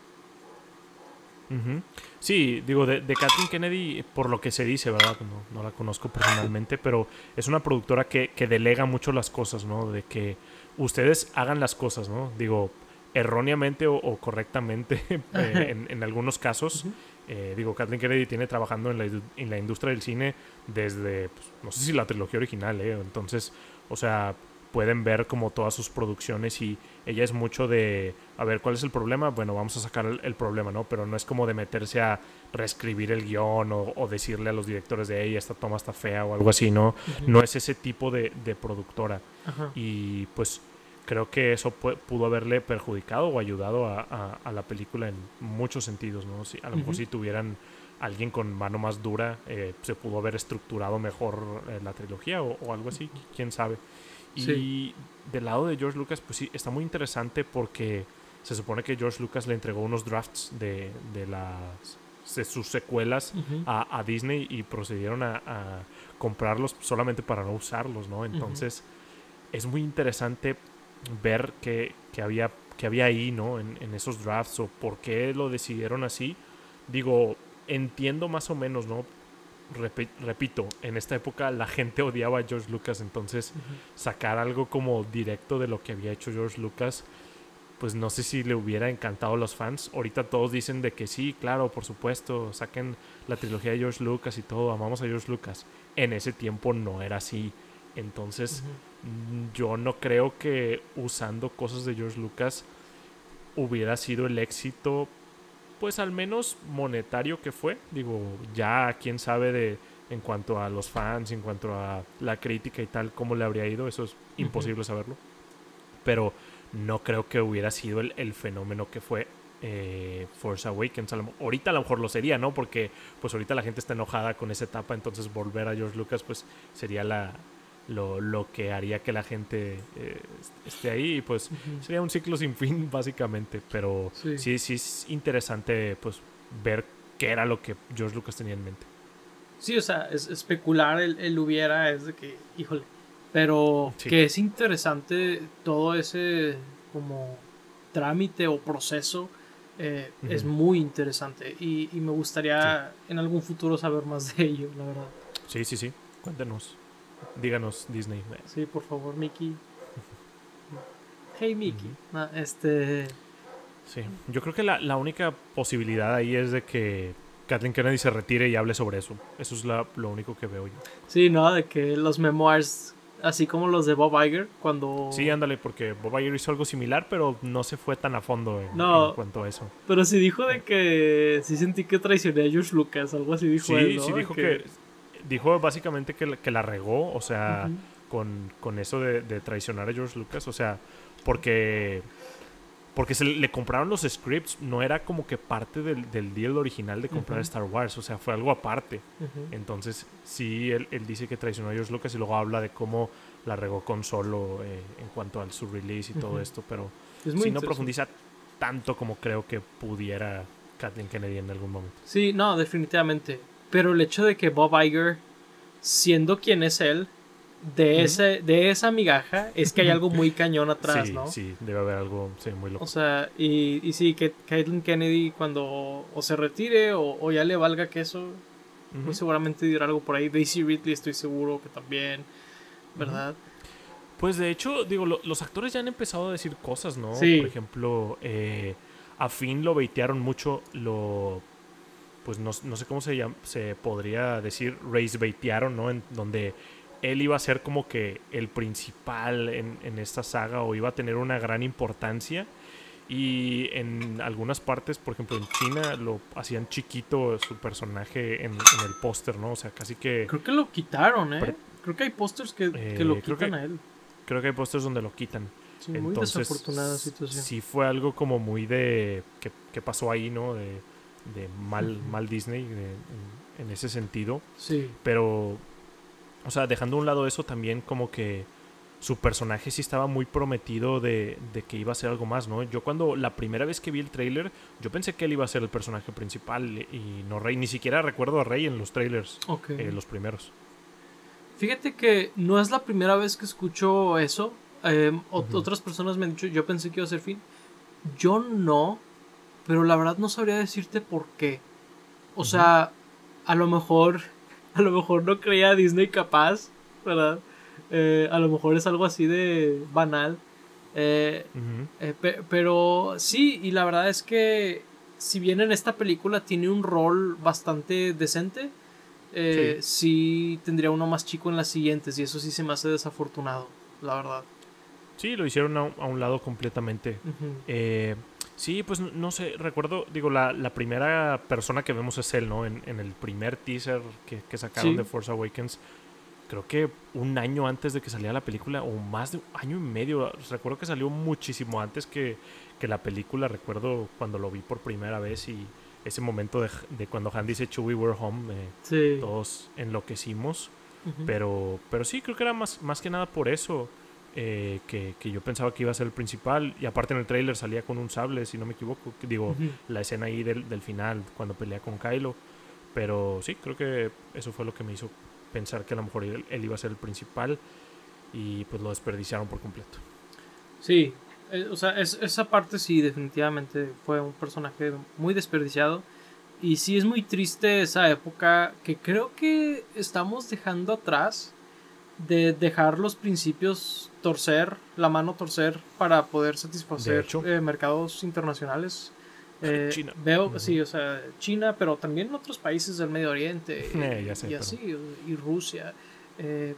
Sí, digo, de, de, Kathleen Kennedy, por lo que se dice, ¿verdad? No, no la conozco personalmente, pero es una productora que, que, delega mucho las cosas, ¿no? De que ustedes hagan las cosas, ¿no? Digo, erróneamente o, correctamente [LAUGHS] eh, en, algunos casos. Eh, digo, Kathleen Kennedy tiene trabajando en la, en la industria del cine desde, pues, no sé si la trilogía original, eh, entonces, o sea, pueden ver como todas sus producciones y ella es mucho de, a ver, ¿cuál es el problema? Bueno, vamos a sacar el, problema, ¿no? Pero no es como de meterse a reescribir el guion o, decirle a los directores de, ella esta toma está fea o algo así, ¿no? No es ese tipo de, productora. Y pues creo que eso pudo haberle perjudicado o ayudado a, la película en muchos sentidos, ¿no? Si, a lo mejor si tuvieran alguien con mano más dura, eh, se pudo haber estructurado mejor eh, la trilogía o, algo así, quién sabe. Y del lado de George Lucas, pues sí, está muy interesante porque se supone que George Lucas le entregó unos drafts de, de las de sus secuelas a, Disney y procedieron a, comprarlos solamente para no usarlos, ¿no? Entonces es muy interesante ver qué, había, que había ahí, ¿no? En, en, esos drafts o por qué lo decidieron así. Digo, entiendo más o menos, ¿no? Repito, en esta época la gente odiaba a George Lucas, entonces sacar algo como directo de lo que había hecho George Lucas, pues no sé si le hubiera encantado a los fans. Ahorita todos dicen de que sí, claro, por supuesto, saquen la trilogía de George Lucas y todo, amamos a George Lucas. En ese tiempo no era así. Entonces, mm, yo no creo que usando cosas de George Lucas hubiera sido el éxito pues al menos monetario que fue. Digo, ya quién sabe de en cuanto a los fans, en cuanto a la crítica y tal, cómo le habría ido, eso es imposible saberlo. Pero no creo que hubiera sido el, fenómeno que fue eh, Force Awakens. ahorita a lo mejor lo sería, ¿no? Porque pues ahorita la gente está enojada con esa etapa, entonces volver a George Lucas pues sería la, lo, lo, que haría que la gente eh, esté ahí y pues sería un ciclo sin fin [LAUGHS] básicamente pero sí. sí es interesante pues ver qué era lo que George Lucas tenía en mente. Sí o sea es especular el, hubiera es de que híjole pero que es interesante todo ese como trámite o proceso eh, es muy interesante y, y me gustaría en algún futuro saber más de ello la verdad. Sí sí sí cuéntenos Díganos Disney. Sí, por favor, Mickey. [LAUGHS] Hey, Mickey. Ah, este. Sí, yo creo que la, única posibilidad ahí es de que Kathleen Kennedy se retire y hable sobre eso. Eso es lo único que veo yo. Sí, ¿no? De que los memoirs, así como los de Bob Iger, cuando... Sí, ándale, porque Bob Iger hizo algo similar, pero no se fue tan a fondo en, no, cuanto a eso. Pero sí dijo de que sí sentí que traicioné a George Lucas, algo así dijo él, ¿no? Sí, dijo que dijo básicamente que, que la regó, o sea, con, con, eso de, traicionar a George Lucas, o sea, porque porque se le compraron los scripts, no era como que parte del, del deal original de comprar Star Wars, o sea, fue algo aparte. Entonces, sí, él, él, dice que traicionó a George Lucas y luego habla de cómo la regó con Solo eh, en cuanto al su release y todo esto, pero sí no profundiza tanto como creo que pudiera Kathleen Kennedy en algún momento. Sí, no, definitivamente. Pero el hecho de que Bob Iger, siendo quien es él, de, ese, de esa migaja, es que hay algo muy [LAUGHS] cañón atrás, ¿no? Sí, debe haber algo muy loco. O sea, y, y sí, que Caitlyn Kennedy cuando o se retire o, ya le valga que eso, muy seguramente dirá algo por ahí. Daisy Ridley estoy seguro que también, ¿verdad? Pues de hecho, digo, los actores ya han empezado a decir cosas, ¿no? Sí. Por ejemplo, eh, a Finn lo baitearon mucho, lo pues no, sé cómo se, llama, se podría decir, race baitearon, ¿no? En donde él iba a ser como que el principal en, esta saga o iba a tener una gran importancia. Y en algunas partes, por ejemplo en China, lo hacían chiquito su personaje en, el póster, ¿no? O sea, casi que... Creo que lo quitaron, ¿eh? creo que hay pósters que, que, lo eh, quitan a él. Creo que hay pósters donde lo quitan. Sí, muy desafortunada situación. Sí fue algo como muy de... que, pasó ahí, no? De de mal, mal Disney en, ese sentido. Sí. Pero, o sea, dejando a un lado eso también como que su personaje sí estaba muy prometido de, que iba a ser algo más, ¿no? Yo cuando la primera vez que vi el trailer, yo pensé que él iba a ser el personaje principal y no Rey. Ni siquiera recuerdo a Rey en los trailers, eh, los primeros. Fíjate que no es la primera vez que escucho eso. Em, otras personas me han dicho, yo pensé que iba a ser Finn. Yo no, pero la verdad no sabría decirte por qué. O sea, a lo mejor, [LAUGHS] a lo mejor no creía Disney capaz, ¿verdad? Eh, a lo mejor es algo así de banal. Eh, eh, pero sí, y la verdad es que si bien en esta película tiene un rol bastante decente, sí. sí. tendría uno más chico en las siguientes y eso sí se me hace desafortunado, la verdad. Sí, lo hicieron a, un lado completamente. eh, sí, pues no, sé, recuerdo, digo, la, la, primera persona que vemos es él, ¿no? En, en el primer teaser que, que sacaron de Force Awakens. Creo que un año antes de que saliera la película, o más de un año y medio. Recuerdo que salió muchísimo antes que, que la película. Recuerdo cuando lo vi por primera vez y ese momento de, de cuando Han dice Chewie, we're home, eh, todos enloquecimos. pero, pero sí, creo que era más, más que nada por eso. Eh, que, que, yo pensaba que iba a ser el principal. Y aparte en el trailer salía con un sable, si no me equivoco. Digo, la escena ahí del, del, final, cuando pelea con Kylo. Pero sí, creo que eso fue lo que me hizo pensar que a lo mejor él, iba a ser el principal. Y pues lo desperdiciaron por completo. Sí, eh, o sea, es, esa parte sí, definitivamente fue un personaje muy desperdiciado. Y sí es muy triste esa época que creo que estamos dejando atrás de dejar los principios torcer, la mano torcer para poder satisfacer eh, mercados internacionales. Eh, China. Veo, sí, o sea, China, pero también otros países del Medio Oriente eh, y así, y Rusia.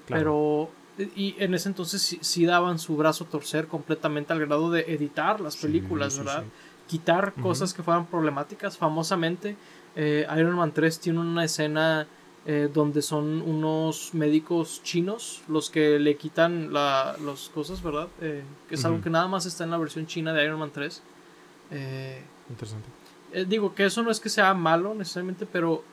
Pero, y en ese entonces sí, daban su brazo torcer completamente al grado de editar las películas, ¿verdad? Quitar cosas que fueran problemáticas. Famosamente, Iron Man 3 tiene una escena eh, donde son unos médicos chinos los que le quitan las cosas, ¿verdad? Eh, que es algo que nada más está en la versión china de Iron Man 3. Eh, Interesante. digo que eso no es que sea malo necesariamente, pero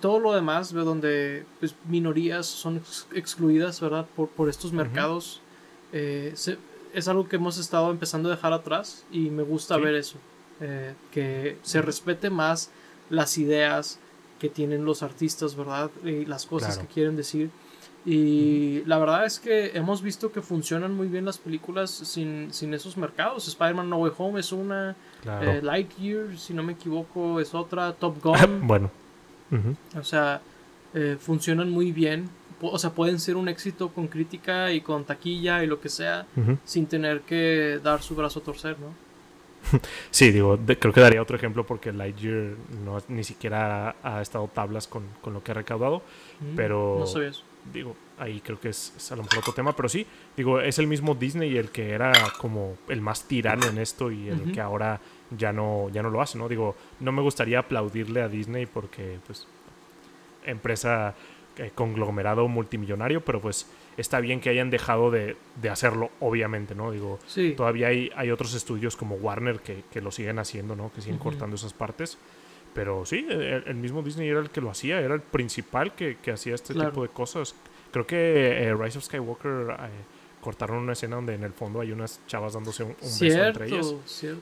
todo lo demás, donde pues, minorías son excluidas, ¿verdad? Por, por estos mercados, es algo que hemos estado empezando a dejar atrás y me gusta ver eso. que se respete más las ideas, que tienen los artistas, ¿verdad? Y las cosas que quieren decir. Y la verdad es que hemos visto que funcionan muy bien las películas sin, sin esos mercados. Spider-Man No Way Home es una, eh, Lightyear, si no me equivoco, es otra, Top [LAUGHS] Gun. bueno. O sea, eh, funcionan muy bien. O sea, pueden ser un éxito con crítica y con taquilla y lo que sea, sin tener que dar su brazo a torcer, ¿no? [LAUGHS] sí, digo, creo que daría otro ejemplo porque Lightyear no, ni siquiera ha, estado tablas con, con, lo que ha recaudado. Mm, pero. No eso. Digo, ahí creo que es, a lo mejor otro tema, pero sí, digo, es el mismo Disney el que era como el más tirano en esto y el que ahora ya no, ya no lo hace, ¿no? Digo, no me gustaría aplaudirle a Disney porque, pues, empresa eh, conglomerado multimillonario, pero pues está bien que hayan dejado de, hacerlo, obviamente, ¿no? Digo, todavía hay, hay otros estudios como Warner que, lo siguen haciendo, ¿no? Que siguen cortando esas partes. Pero sí, el, mismo Disney era el que lo hacía, era el principal que, hacía este tipo de cosas. Creo que eh, Rise of Skywalker eh, cortaron una escena donde en el fondo hay unas chavas dándose un, beso entre ellas.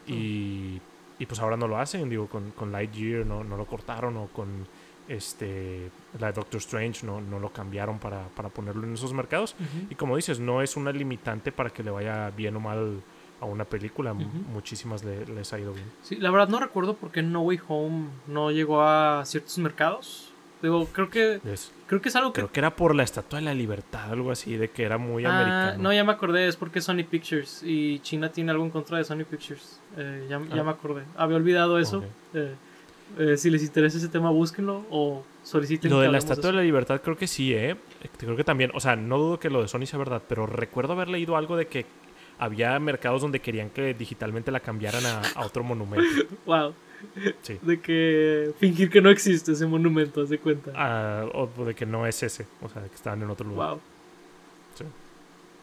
Y, y, pues ahora no lo hacen, digo, con, con Lightyear no, no lo cortaron o con este, la de Doctor Strange no, no lo cambiaron para, para, ponerlo en esos mercados. Y como dices, no es una limitante para que le vaya bien o mal a una película. Muchísimas les ha ido bien. Sí, la verdad no recuerdo por qué No Way Home no llegó a ciertos mercados. Digo, creo que creo que es algo que creo que era por la Estatua de la Libertad, algo así, de que era muy ah, americano. No, ya me acordé, es porque Sony Pictures y China tiene algo en contra de Sony Pictures. Eh, ya, ya, ah. me acordé. Había olvidado eso. Eh, eh, si les interesa ese tema, búsquenlo o soliciten. Lo de la Estatua de la Libertad creo que sí, ¿eh? Creo que también, o sea, no dudo que lo de Sony sea verdad, pero recuerdo haber leído algo de que había mercados donde querían que digitalmente la cambiaran a, otro monumento. [LAUGHS] wow. Sí. De que fingir que no existe ese monumento, haz de cuenta. Ah, o de que no es ese, o sea, que estaban en otro lugar. Wow. Sí.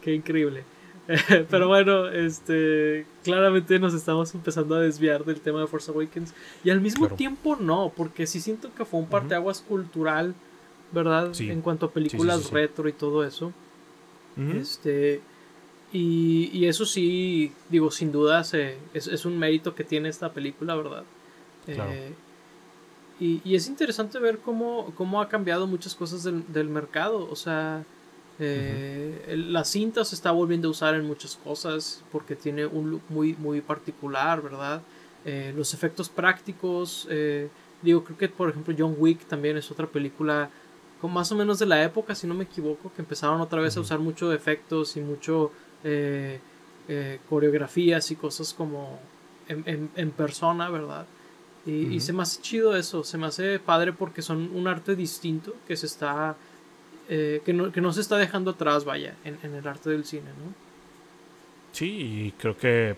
Qué increíble. [LAUGHS] Pero bueno, este claramente nos estamos empezando a desviar del tema de Force Awakens. Y al mismo tiempo no, porque sí siento que fue un parteaguas cultural, ¿verdad? En cuanto a películas retro y todo eso. Este. Y, eso sí, digo, sin duda es, un mérito que tiene esta película, ¿verdad? Eh, y, es interesante ver cómo, cómo ha cambiado muchas cosas del, del mercado. O sea, eh, la cinta se está volviendo a usar en muchas cosas porque tiene un look muy, muy particular, ¿verdad? Eh, los efectos prácticos, eh, digo, creo que por ejemplo John Wick también es otra película con más o menos de la época, si no me equivoco, que empezaron otra vez a usar mucho efectos y mucho coreografías y cosas como en, persona, ¿verdad? Y, y, se me hace chido eso, se me hace padre porque son un arte distinto que se está eh, que, no, que, no, se está dejando atrás, vaya, en, el arte del cine, ¿no? Sí, y creo que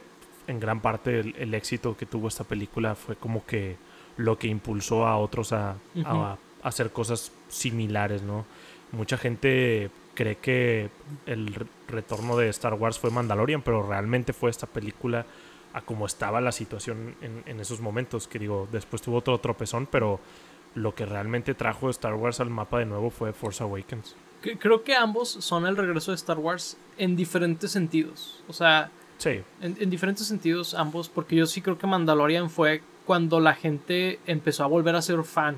en gran parte el, éxito que tuvo esta película fue como que lo que impulsó a otros a, a, hacer cosas similares, ¿no? Mucha gente cree que el retorno de Star Wars fue Mandalorian, pero realmente fue esta película a cómo estaba la situación en, en, esos momentos, que digo, después tuvo otro tropezón, pero lo que realmente trajo Star Wars al mapa de nuevo fue Force Awakens. Creo que ambos son el regreso de Star Wars en diferentes sentidos. O sea, sí. en, diferentes sentidos ambos, porque yo sí creo que Mandalorian fue cuando la gente empezó a volver a ser fan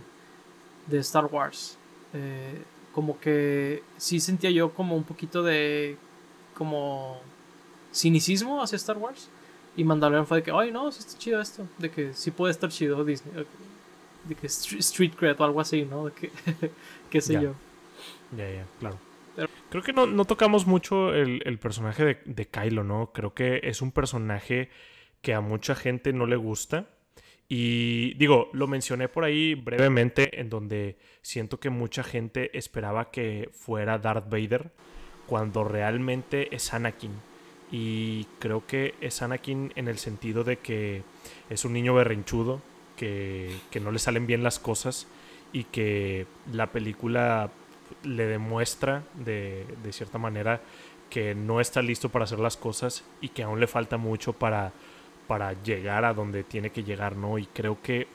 de Star Wars. Eh, como que sí sentía yo como un poquito de como cinicismo hacia Star Wars. Y Mandalorian fue de que, ay, no, sí está chido esto. De que sí puede estar chido Disney. De que Street Cred o algo así, ¿no? De que, [LAUGHS] qué sé yo. Ya, ya, claro. Creo que no, tocamos mucho el, personaje de, de, Kylo, ¿no? Creo que es un personaje que a mucha gente no le gusta. Y digo, lo mencioné por ahí brevemente, en donde siento que mucha gente esperaba que fuera Darth Vader, cuando realmente es Anakin. Y creo que es Anakin en el sentido de que es un niño berrinchudo, que, que no le salen bien las cosas y que la película le demuestra de, de, cierta manera que no está listo para hacer las cosas y que aún le falta mucho para, para llegar a donde tiene que llegar, ¿no? Y creo que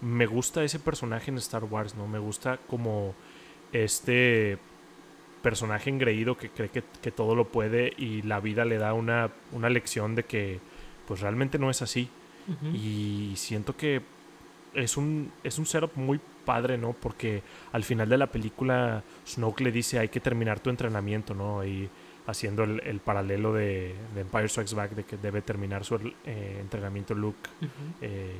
me gusta ese personaje en Star Wars, ¿no? Me gusta como este personaje engreído que cree que, que todo lo puede y la vida le da una, una lección de que pues realmente no es así. Y siento que es un, es un setup muy padre, ¿no? Porque al final de la película Snoke le dice hay que terminar tu entrenamiento, ¿no? Y haciendo el, paralelo de, Empire Strikes Back de que debe terminar su eh, entrenamiento Luke, eh,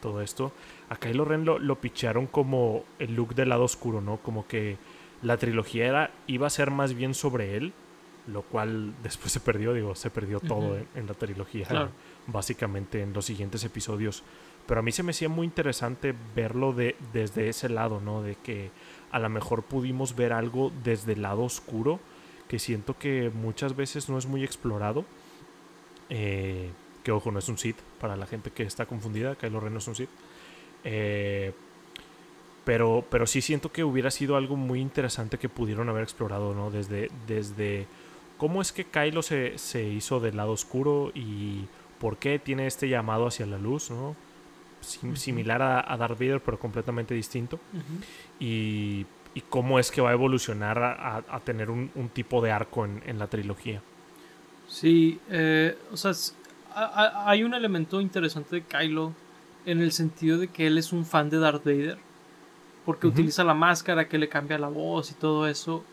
todo esto. A Kylo Ren lo, lo picharon como el Luke del lado oscuro, ¿no? Como que la trilogía era, iba a ser más bien sobre él, lo cual después se perdió, digo, se perdió todo en, la trilogía, básicamente en los siguientes episodios. Pero a mí se me hacía muy interesante verlo de, desde ese lado, ¿no? De que a lo mejor pudimos ver algo desde el lado oscuro, que siento que muchas veces no es muy explorado. Eh, que ojo, no es un Sith, para la gente que está confundida, Kylo Ren no es un Sith. Eh, pero, pero sí siento que hubiera sido algo muy interesante que pudieron haber explorado, ¿no? Desde, desde cómo es que Kylo se, se hizo del lado oscuro y por qué tiene este llamado hacia la luz, ¿no? Similar a, Darth Vader, pero completamente distinto. y, cómo es que va a evolucionar a, tener un, tipo de arco en, la trilogía. Sí, eh, o sea, hay un elemento interesante de Kylo en el sentido de que él es un fan de Darth Vader. Porque utiliza la máscara que le cambia la voz y todo eso.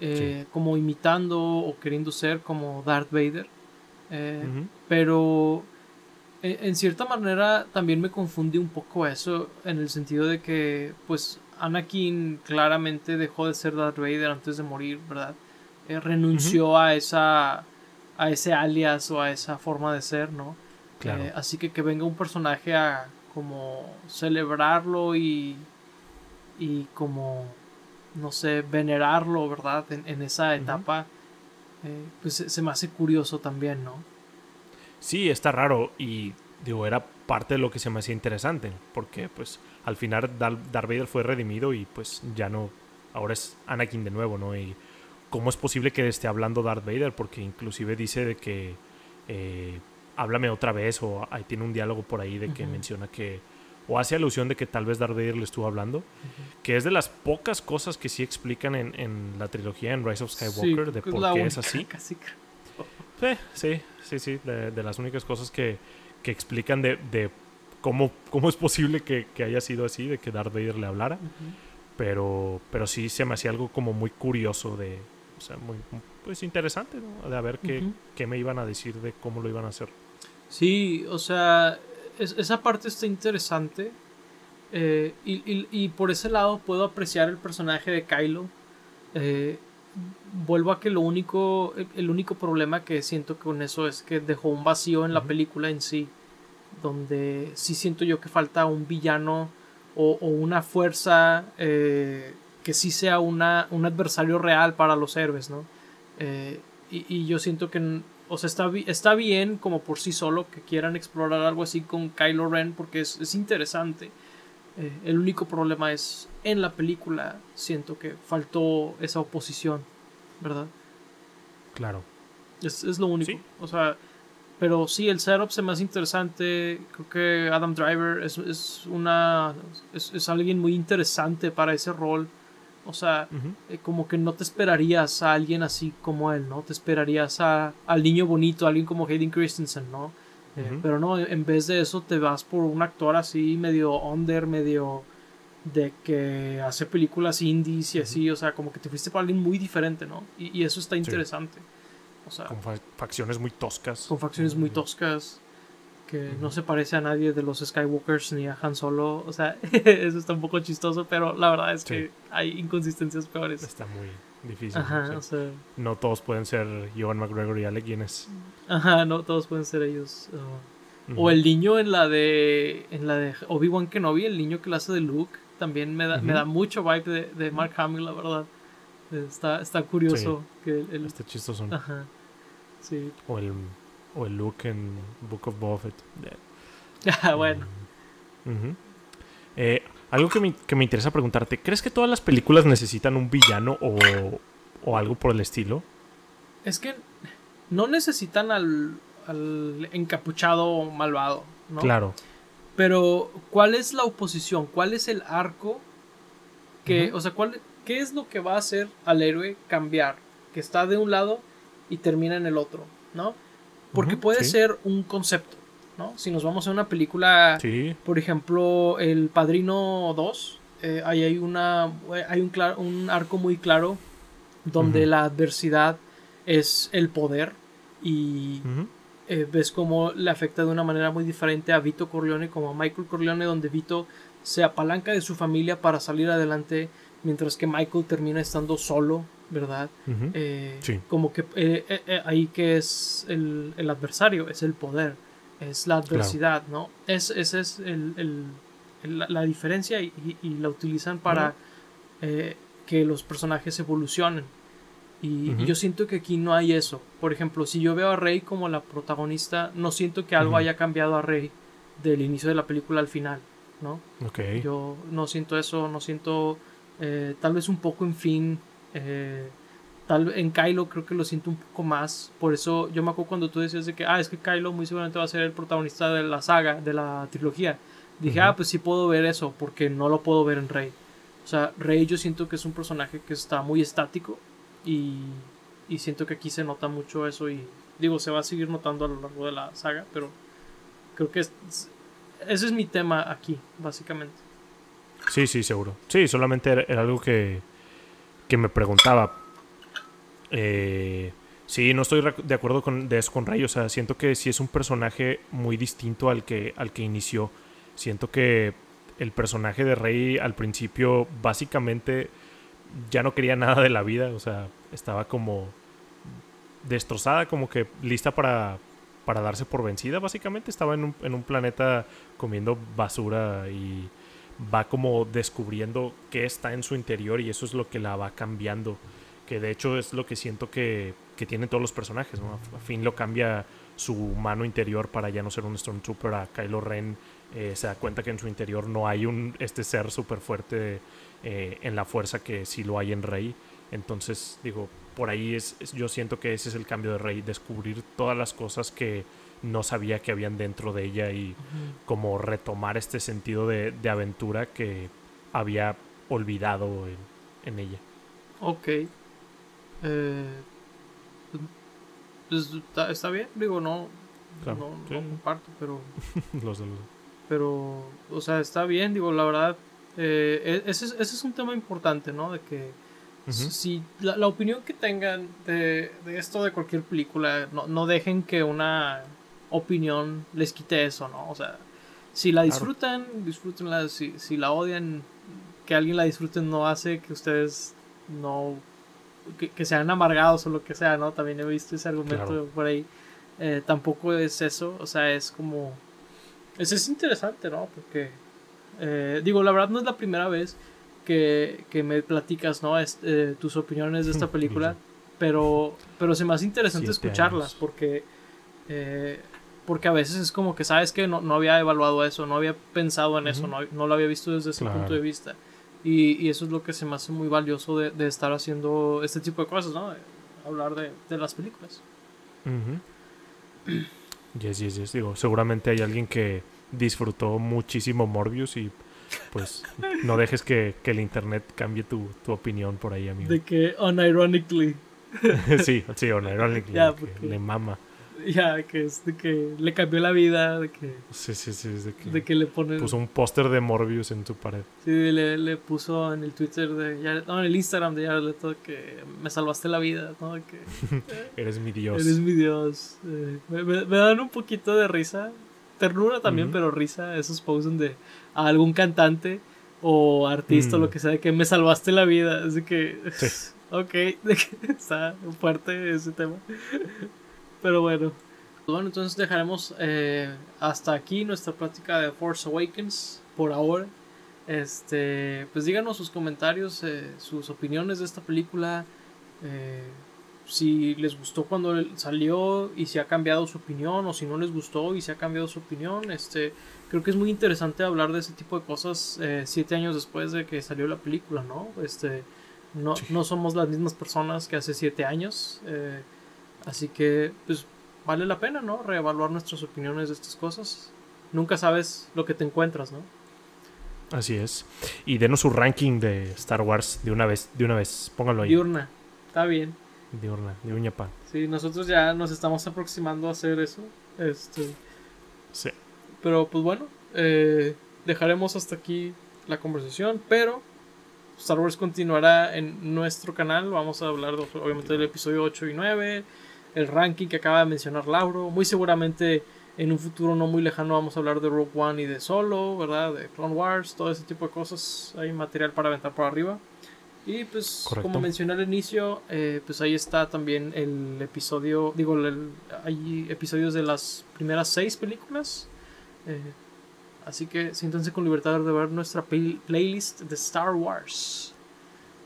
Eh, como imitando o queriendo ser como Darth Vader. Eh, pero en, cierta manera también me confundí un poco eso en el sentido de que pues Anakin claramente dejó de ser Darth Vader antes de morir, ¿verdad? Eh, renunció a esa a ese alias o a esa forma de ser, ¿no? Claro. Eh, así que que venga un personaje a como celebrarlo y y como no sé venerarlo, ¿verdad? En, esa etapa, eh, pues se me hace curioso también, ¿no? Sí, está raro y digo, era parte de lo que se me hacía interesante, porque pues al final Darth Vader fue redimido y pues ya no, ahora es Anakin de nuevo, ¿no? Y cómo es posible que esté hablando Darth Vader, porque inclusive dice de que eh, háblame otra vez o ahí tiene un diálogo por ahí de que menciona que o hace alusión de que tal vez Darth Vader le estuvo hablando, que es de las pocas cosas que sí explican en, la trilogía en Rise of Skywalker de por qué es así. [LAUGHS] Sí, sí, sí, sí, de, las únicas cosas que, que explican de, de, cómo, cómo es posible que, que, haya sido así, de que Darth Vader le hablara. pero, pero sí se me hacía algo como muy curioso de, o sea, muy pues interesante, ¿no? De a ver qué, qué, me iban a decir de cómo lo iban a hacer. Sí, o sea, esa parte está interesante. Eh, y, y, y, por ese lado puedo apreciar el personaje de Kylo. Eh, vuelvo a que lo único, el único problema que siento con eso es que dejó un vacío en la película en sí, donde sí siento yo que falta un villano o, una fuerza eh, que sí sea una, un adversario real para los héroes, ¿no? Eh, y, yo siento que o sea, está, está bien como por sí solo que quieran explorar algo así con Kylo Ren porque es, es interesante. Eh, el único problema es en la película siento que faltó esa oposición, ¿verdad? Claro. Es, es lo único. O sea, pero sí, el setup se me hace interesante. Creo que Adam Driver es, es una. Es, es, alguien muy interesante para ese rol. O sea, eh, como que no te esperarías a alguien así como él, ¿no? Te esperarías a, al niño bonito, a alguien como Hayden Christensen, ¿no? Pero no, en vez de eso te vas por un actor así medio under, medio de que hace películas indies y así, o sea, como que te fuiste para alguien muy diferente, ¿no? Y, y eso está interesante. O sea, con facciones muy toscas. Con facciones muy toscas que no se parece a nadie de los Skywalkers ni a Han Solo. O sea, [LAUGHS] eso está un poco chistoso, pero la verdad es que hay inconsistencias peores. Está muy difícil. Ajá, o sea, no todos pueden ser Joan McGregor y Alec Guinness. Ajá, no todos pueden ser ellos. O el niño en la de en la de Obi-Wan Kenobi, el niño que la hace de Luke, también me da, me da mucho vibe de, de, Mark Hamill, la verdad. Está, está curioso. que el, está chistoso. Ajá. Sí. O el o el Luke en Book of Buffett. [LAUGHS] Ah, bueno. Eh, algo que me, que me, interesa preguntarte, ¿crees que todas las películas necesitan un villano o, o algo por el estilo? Es que no necesitan al, al encapuchado malvado, ¿no? Claro. Pero, ¿cuál es la oposición? ¿Cuál es el arco que, o sea, cuál, qué es lo que va a hacer al héroe cambiar? Que está de un lado y termina en el otro, ¿no? Porque puede ser un concepto, ¿no? Si nos vamos a una película, por ejemplo, El Padrino 2, eh, ahí hay, una, hay un, un arco muy claro donde la adversidad es el poder y eh, ves cómo le afecta de una manera muy diferente a Vito Corleone como a Michael Corleone, donde Vito se apalanca de su familia para salir adelante, mientras que Michael termina estando solo ¿verdad? Eh, como que eh, ahí que es el, adversario, es el poder, es la adversidad, ¿no? Es, esa es el, la, diferencia y, la utilizan para que los personajes evolucionen. Y, yo siento que aquí no hay eso. Por ejemplo, si yo veo a Rey como la protagonista, no siento que algo haya cambiado a Rey del inicio de la película al final, ¿no? Yo no siento eso, no siento tal vez un poco en fin eh, tal, en Kylo creo que lo siento un poco más. Por eso yo me acuerdo cuando tú decías de que, ah, es que Kylo muy seguramente va a ser el protagonista de la saga, de la trilogía. Dije, ah, pues sí puedo ver eso, porque no lo puedo ver en Rey. O sea, Rey yo siento que es un personaje que está muy estático y, y siento que aquí se nota mucho eso y digo, se va a seguir notando a lo largo de la saga, pero creo que es, ese es mi tema aquí, básicamente. Sí, sí, seguro. Sí, solamente era algo que, que me preguntaba. Eh, sí, no estoy de acuerdo con, de con. O sea, siento que sí es un personaje muy distinto al que, al que inició. Siento que el personaje de Rey al principio básicamente ya no quería nada de la vida. O sea, estaba como destrozada, como que lista para, para darse por vencida, básicamente. Estaba en un, en un planeta comiendo basura y va como descubriendo qué está en su interior y eso es lo que la va cambiando. Que de hecho es lo que siento que, que tienen todos los personajes. ¿no? A fin lo cambia su mano interior para ya no ser un Stormtrooper. A Kylo Ren eh, se da cuenta que en su interior no hay un, este ser súper fuerte eh, en la fuerza que sí lo hay en Rey. Entonces, digo, por ahí es, yo siento que ese es el cambio de Rey, descubrir todas las cosas que no sabía que habían dentro de ella y como retomar este sentido de, aventura que había olvidado en, ella. Ok. Eh, pues, está, bien, digo, no, no, comparto, pero... [LAUGHS] Pero, o sea, está bien, digo, la verdad, eh, e, ese, ese, es un tema importante, ¿no? De que si la, la, opinión que tengan de, de, esto de cualquier película, no, no dejen que una opinión les quite eso, ¿no? O sea, si la disfrutan, disfrútenla. Si, si la odian, que alguien la disfrute no hace que ustedes no. Que, sean amargados o lo que sea, ¿no? También he visto ese argumento por ahí. Eh, tampoco es eso, o sea, es como. Eso es interesante, ¿no? Porque. Eh, digo, la verdad no es la primera vez que, que me platicas, ¿no? Eh, tus opiniones de esta [LAUGHS] película. pero, pero se me hace interesante Siete escucharlas años. porque, porque a veces es como que, ¿sabes que no, no había evaluado eso, no había pensado en eso, no, no lo había visto desde ese Claro. punto de vista. Y, y eso es lo que se me hace muy valioso de, de estar haciendo este tipo de cosas, ¿no? De hablar de, de las películas. Ujú. Yes, yes, yes. Digo, seguramente hay alguien que disfrutó muchísimo Morbius y pues [LAUGHS] no dejes que, que el internet cambie tu, tu opinión por ahí, amigo. De que, unironically, [LAUGHS] sí, sí, o ironically, Ya, de que porque- le mama. [LAUGHS] ya, que es de que le cambió la vida, de que, Sí, sí, sí, de que, de que le pone... puso un póster de Morbius en su pared. Sí, le, le puso en el Twitter de Jared, no, en el Instagram de Jared Leto que me salvaste la vida, ¿no? Que [LAUGHS] Eres mi dios. eres mi Dios. Eh, me, me- me dan un poquito de risa, ternura también, pero risa, esos posts donde a algún cantante o artista o Mm. lo que sea, de que me salvaste la vida. Así que, Sí. [LAUGHS] ok, está fuerte ese tema. Pero bueno. Bueno, entonces dejaremos eh, hasta aquí nuestra plática de Force Awakens por ahora. Este, pues díganos sus comentarios, eh, sus opiniones de esta película. eh, si les gustó cuando salió y si ha cambiado su opinión o si no les gustó y si ha cambiado su opinión. Este, creo que es muy interesante hablar de ese tipo de cosas eh, siete años después de que salió la película, ¿no? Este, no, Sí. no somos las mismas personas que hace siete años. eh, así que, pues, vale la pena, ¿no? Reevaluar nuestras opiniones de estas cosas. Nunca sabes lo que te encuentras, ¿no? Así es. Y denos su ranking de Star Wars de una vez, de una vez. Póngalo ahí. Diurna, está bien. De una, de uñapa. Sí, nosotros ya nos estamos aproximando a hacer eso. Este, Sí. pero pues bueno, eh, dejaremos hasta aquí la conversación, pero Star Wars continuará en nuestro canal. Vamos a hablar de- obviamente del episodio 8 y 9, el ranking que acaba de mencionar Lauro. Muy seguramente en un futuro no muy lejano vamos a hablar de Rogue One y de Solo, ¿verdad? De Clone Wars, todo ese tipo de cosas. Hay material para aventar por arriba. Y pues, Correcto. como mencioné al inicio, eh, pues ahí está también el episodio, digo, el- hay episodios de las primeras seis películas. Eh, así que siéntanse con libertad de ver nuestra play- playlist de Star Wars.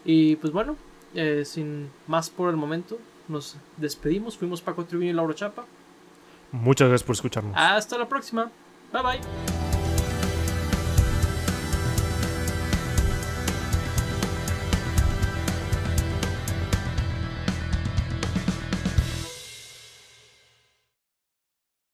Y pues bueno, eh, sin más por el momento, nos despedimos. Fuimos Paco Tribuño y Laura Chapa. Muchas gracias por escucharnos. Hasta la próxima. Bye bye.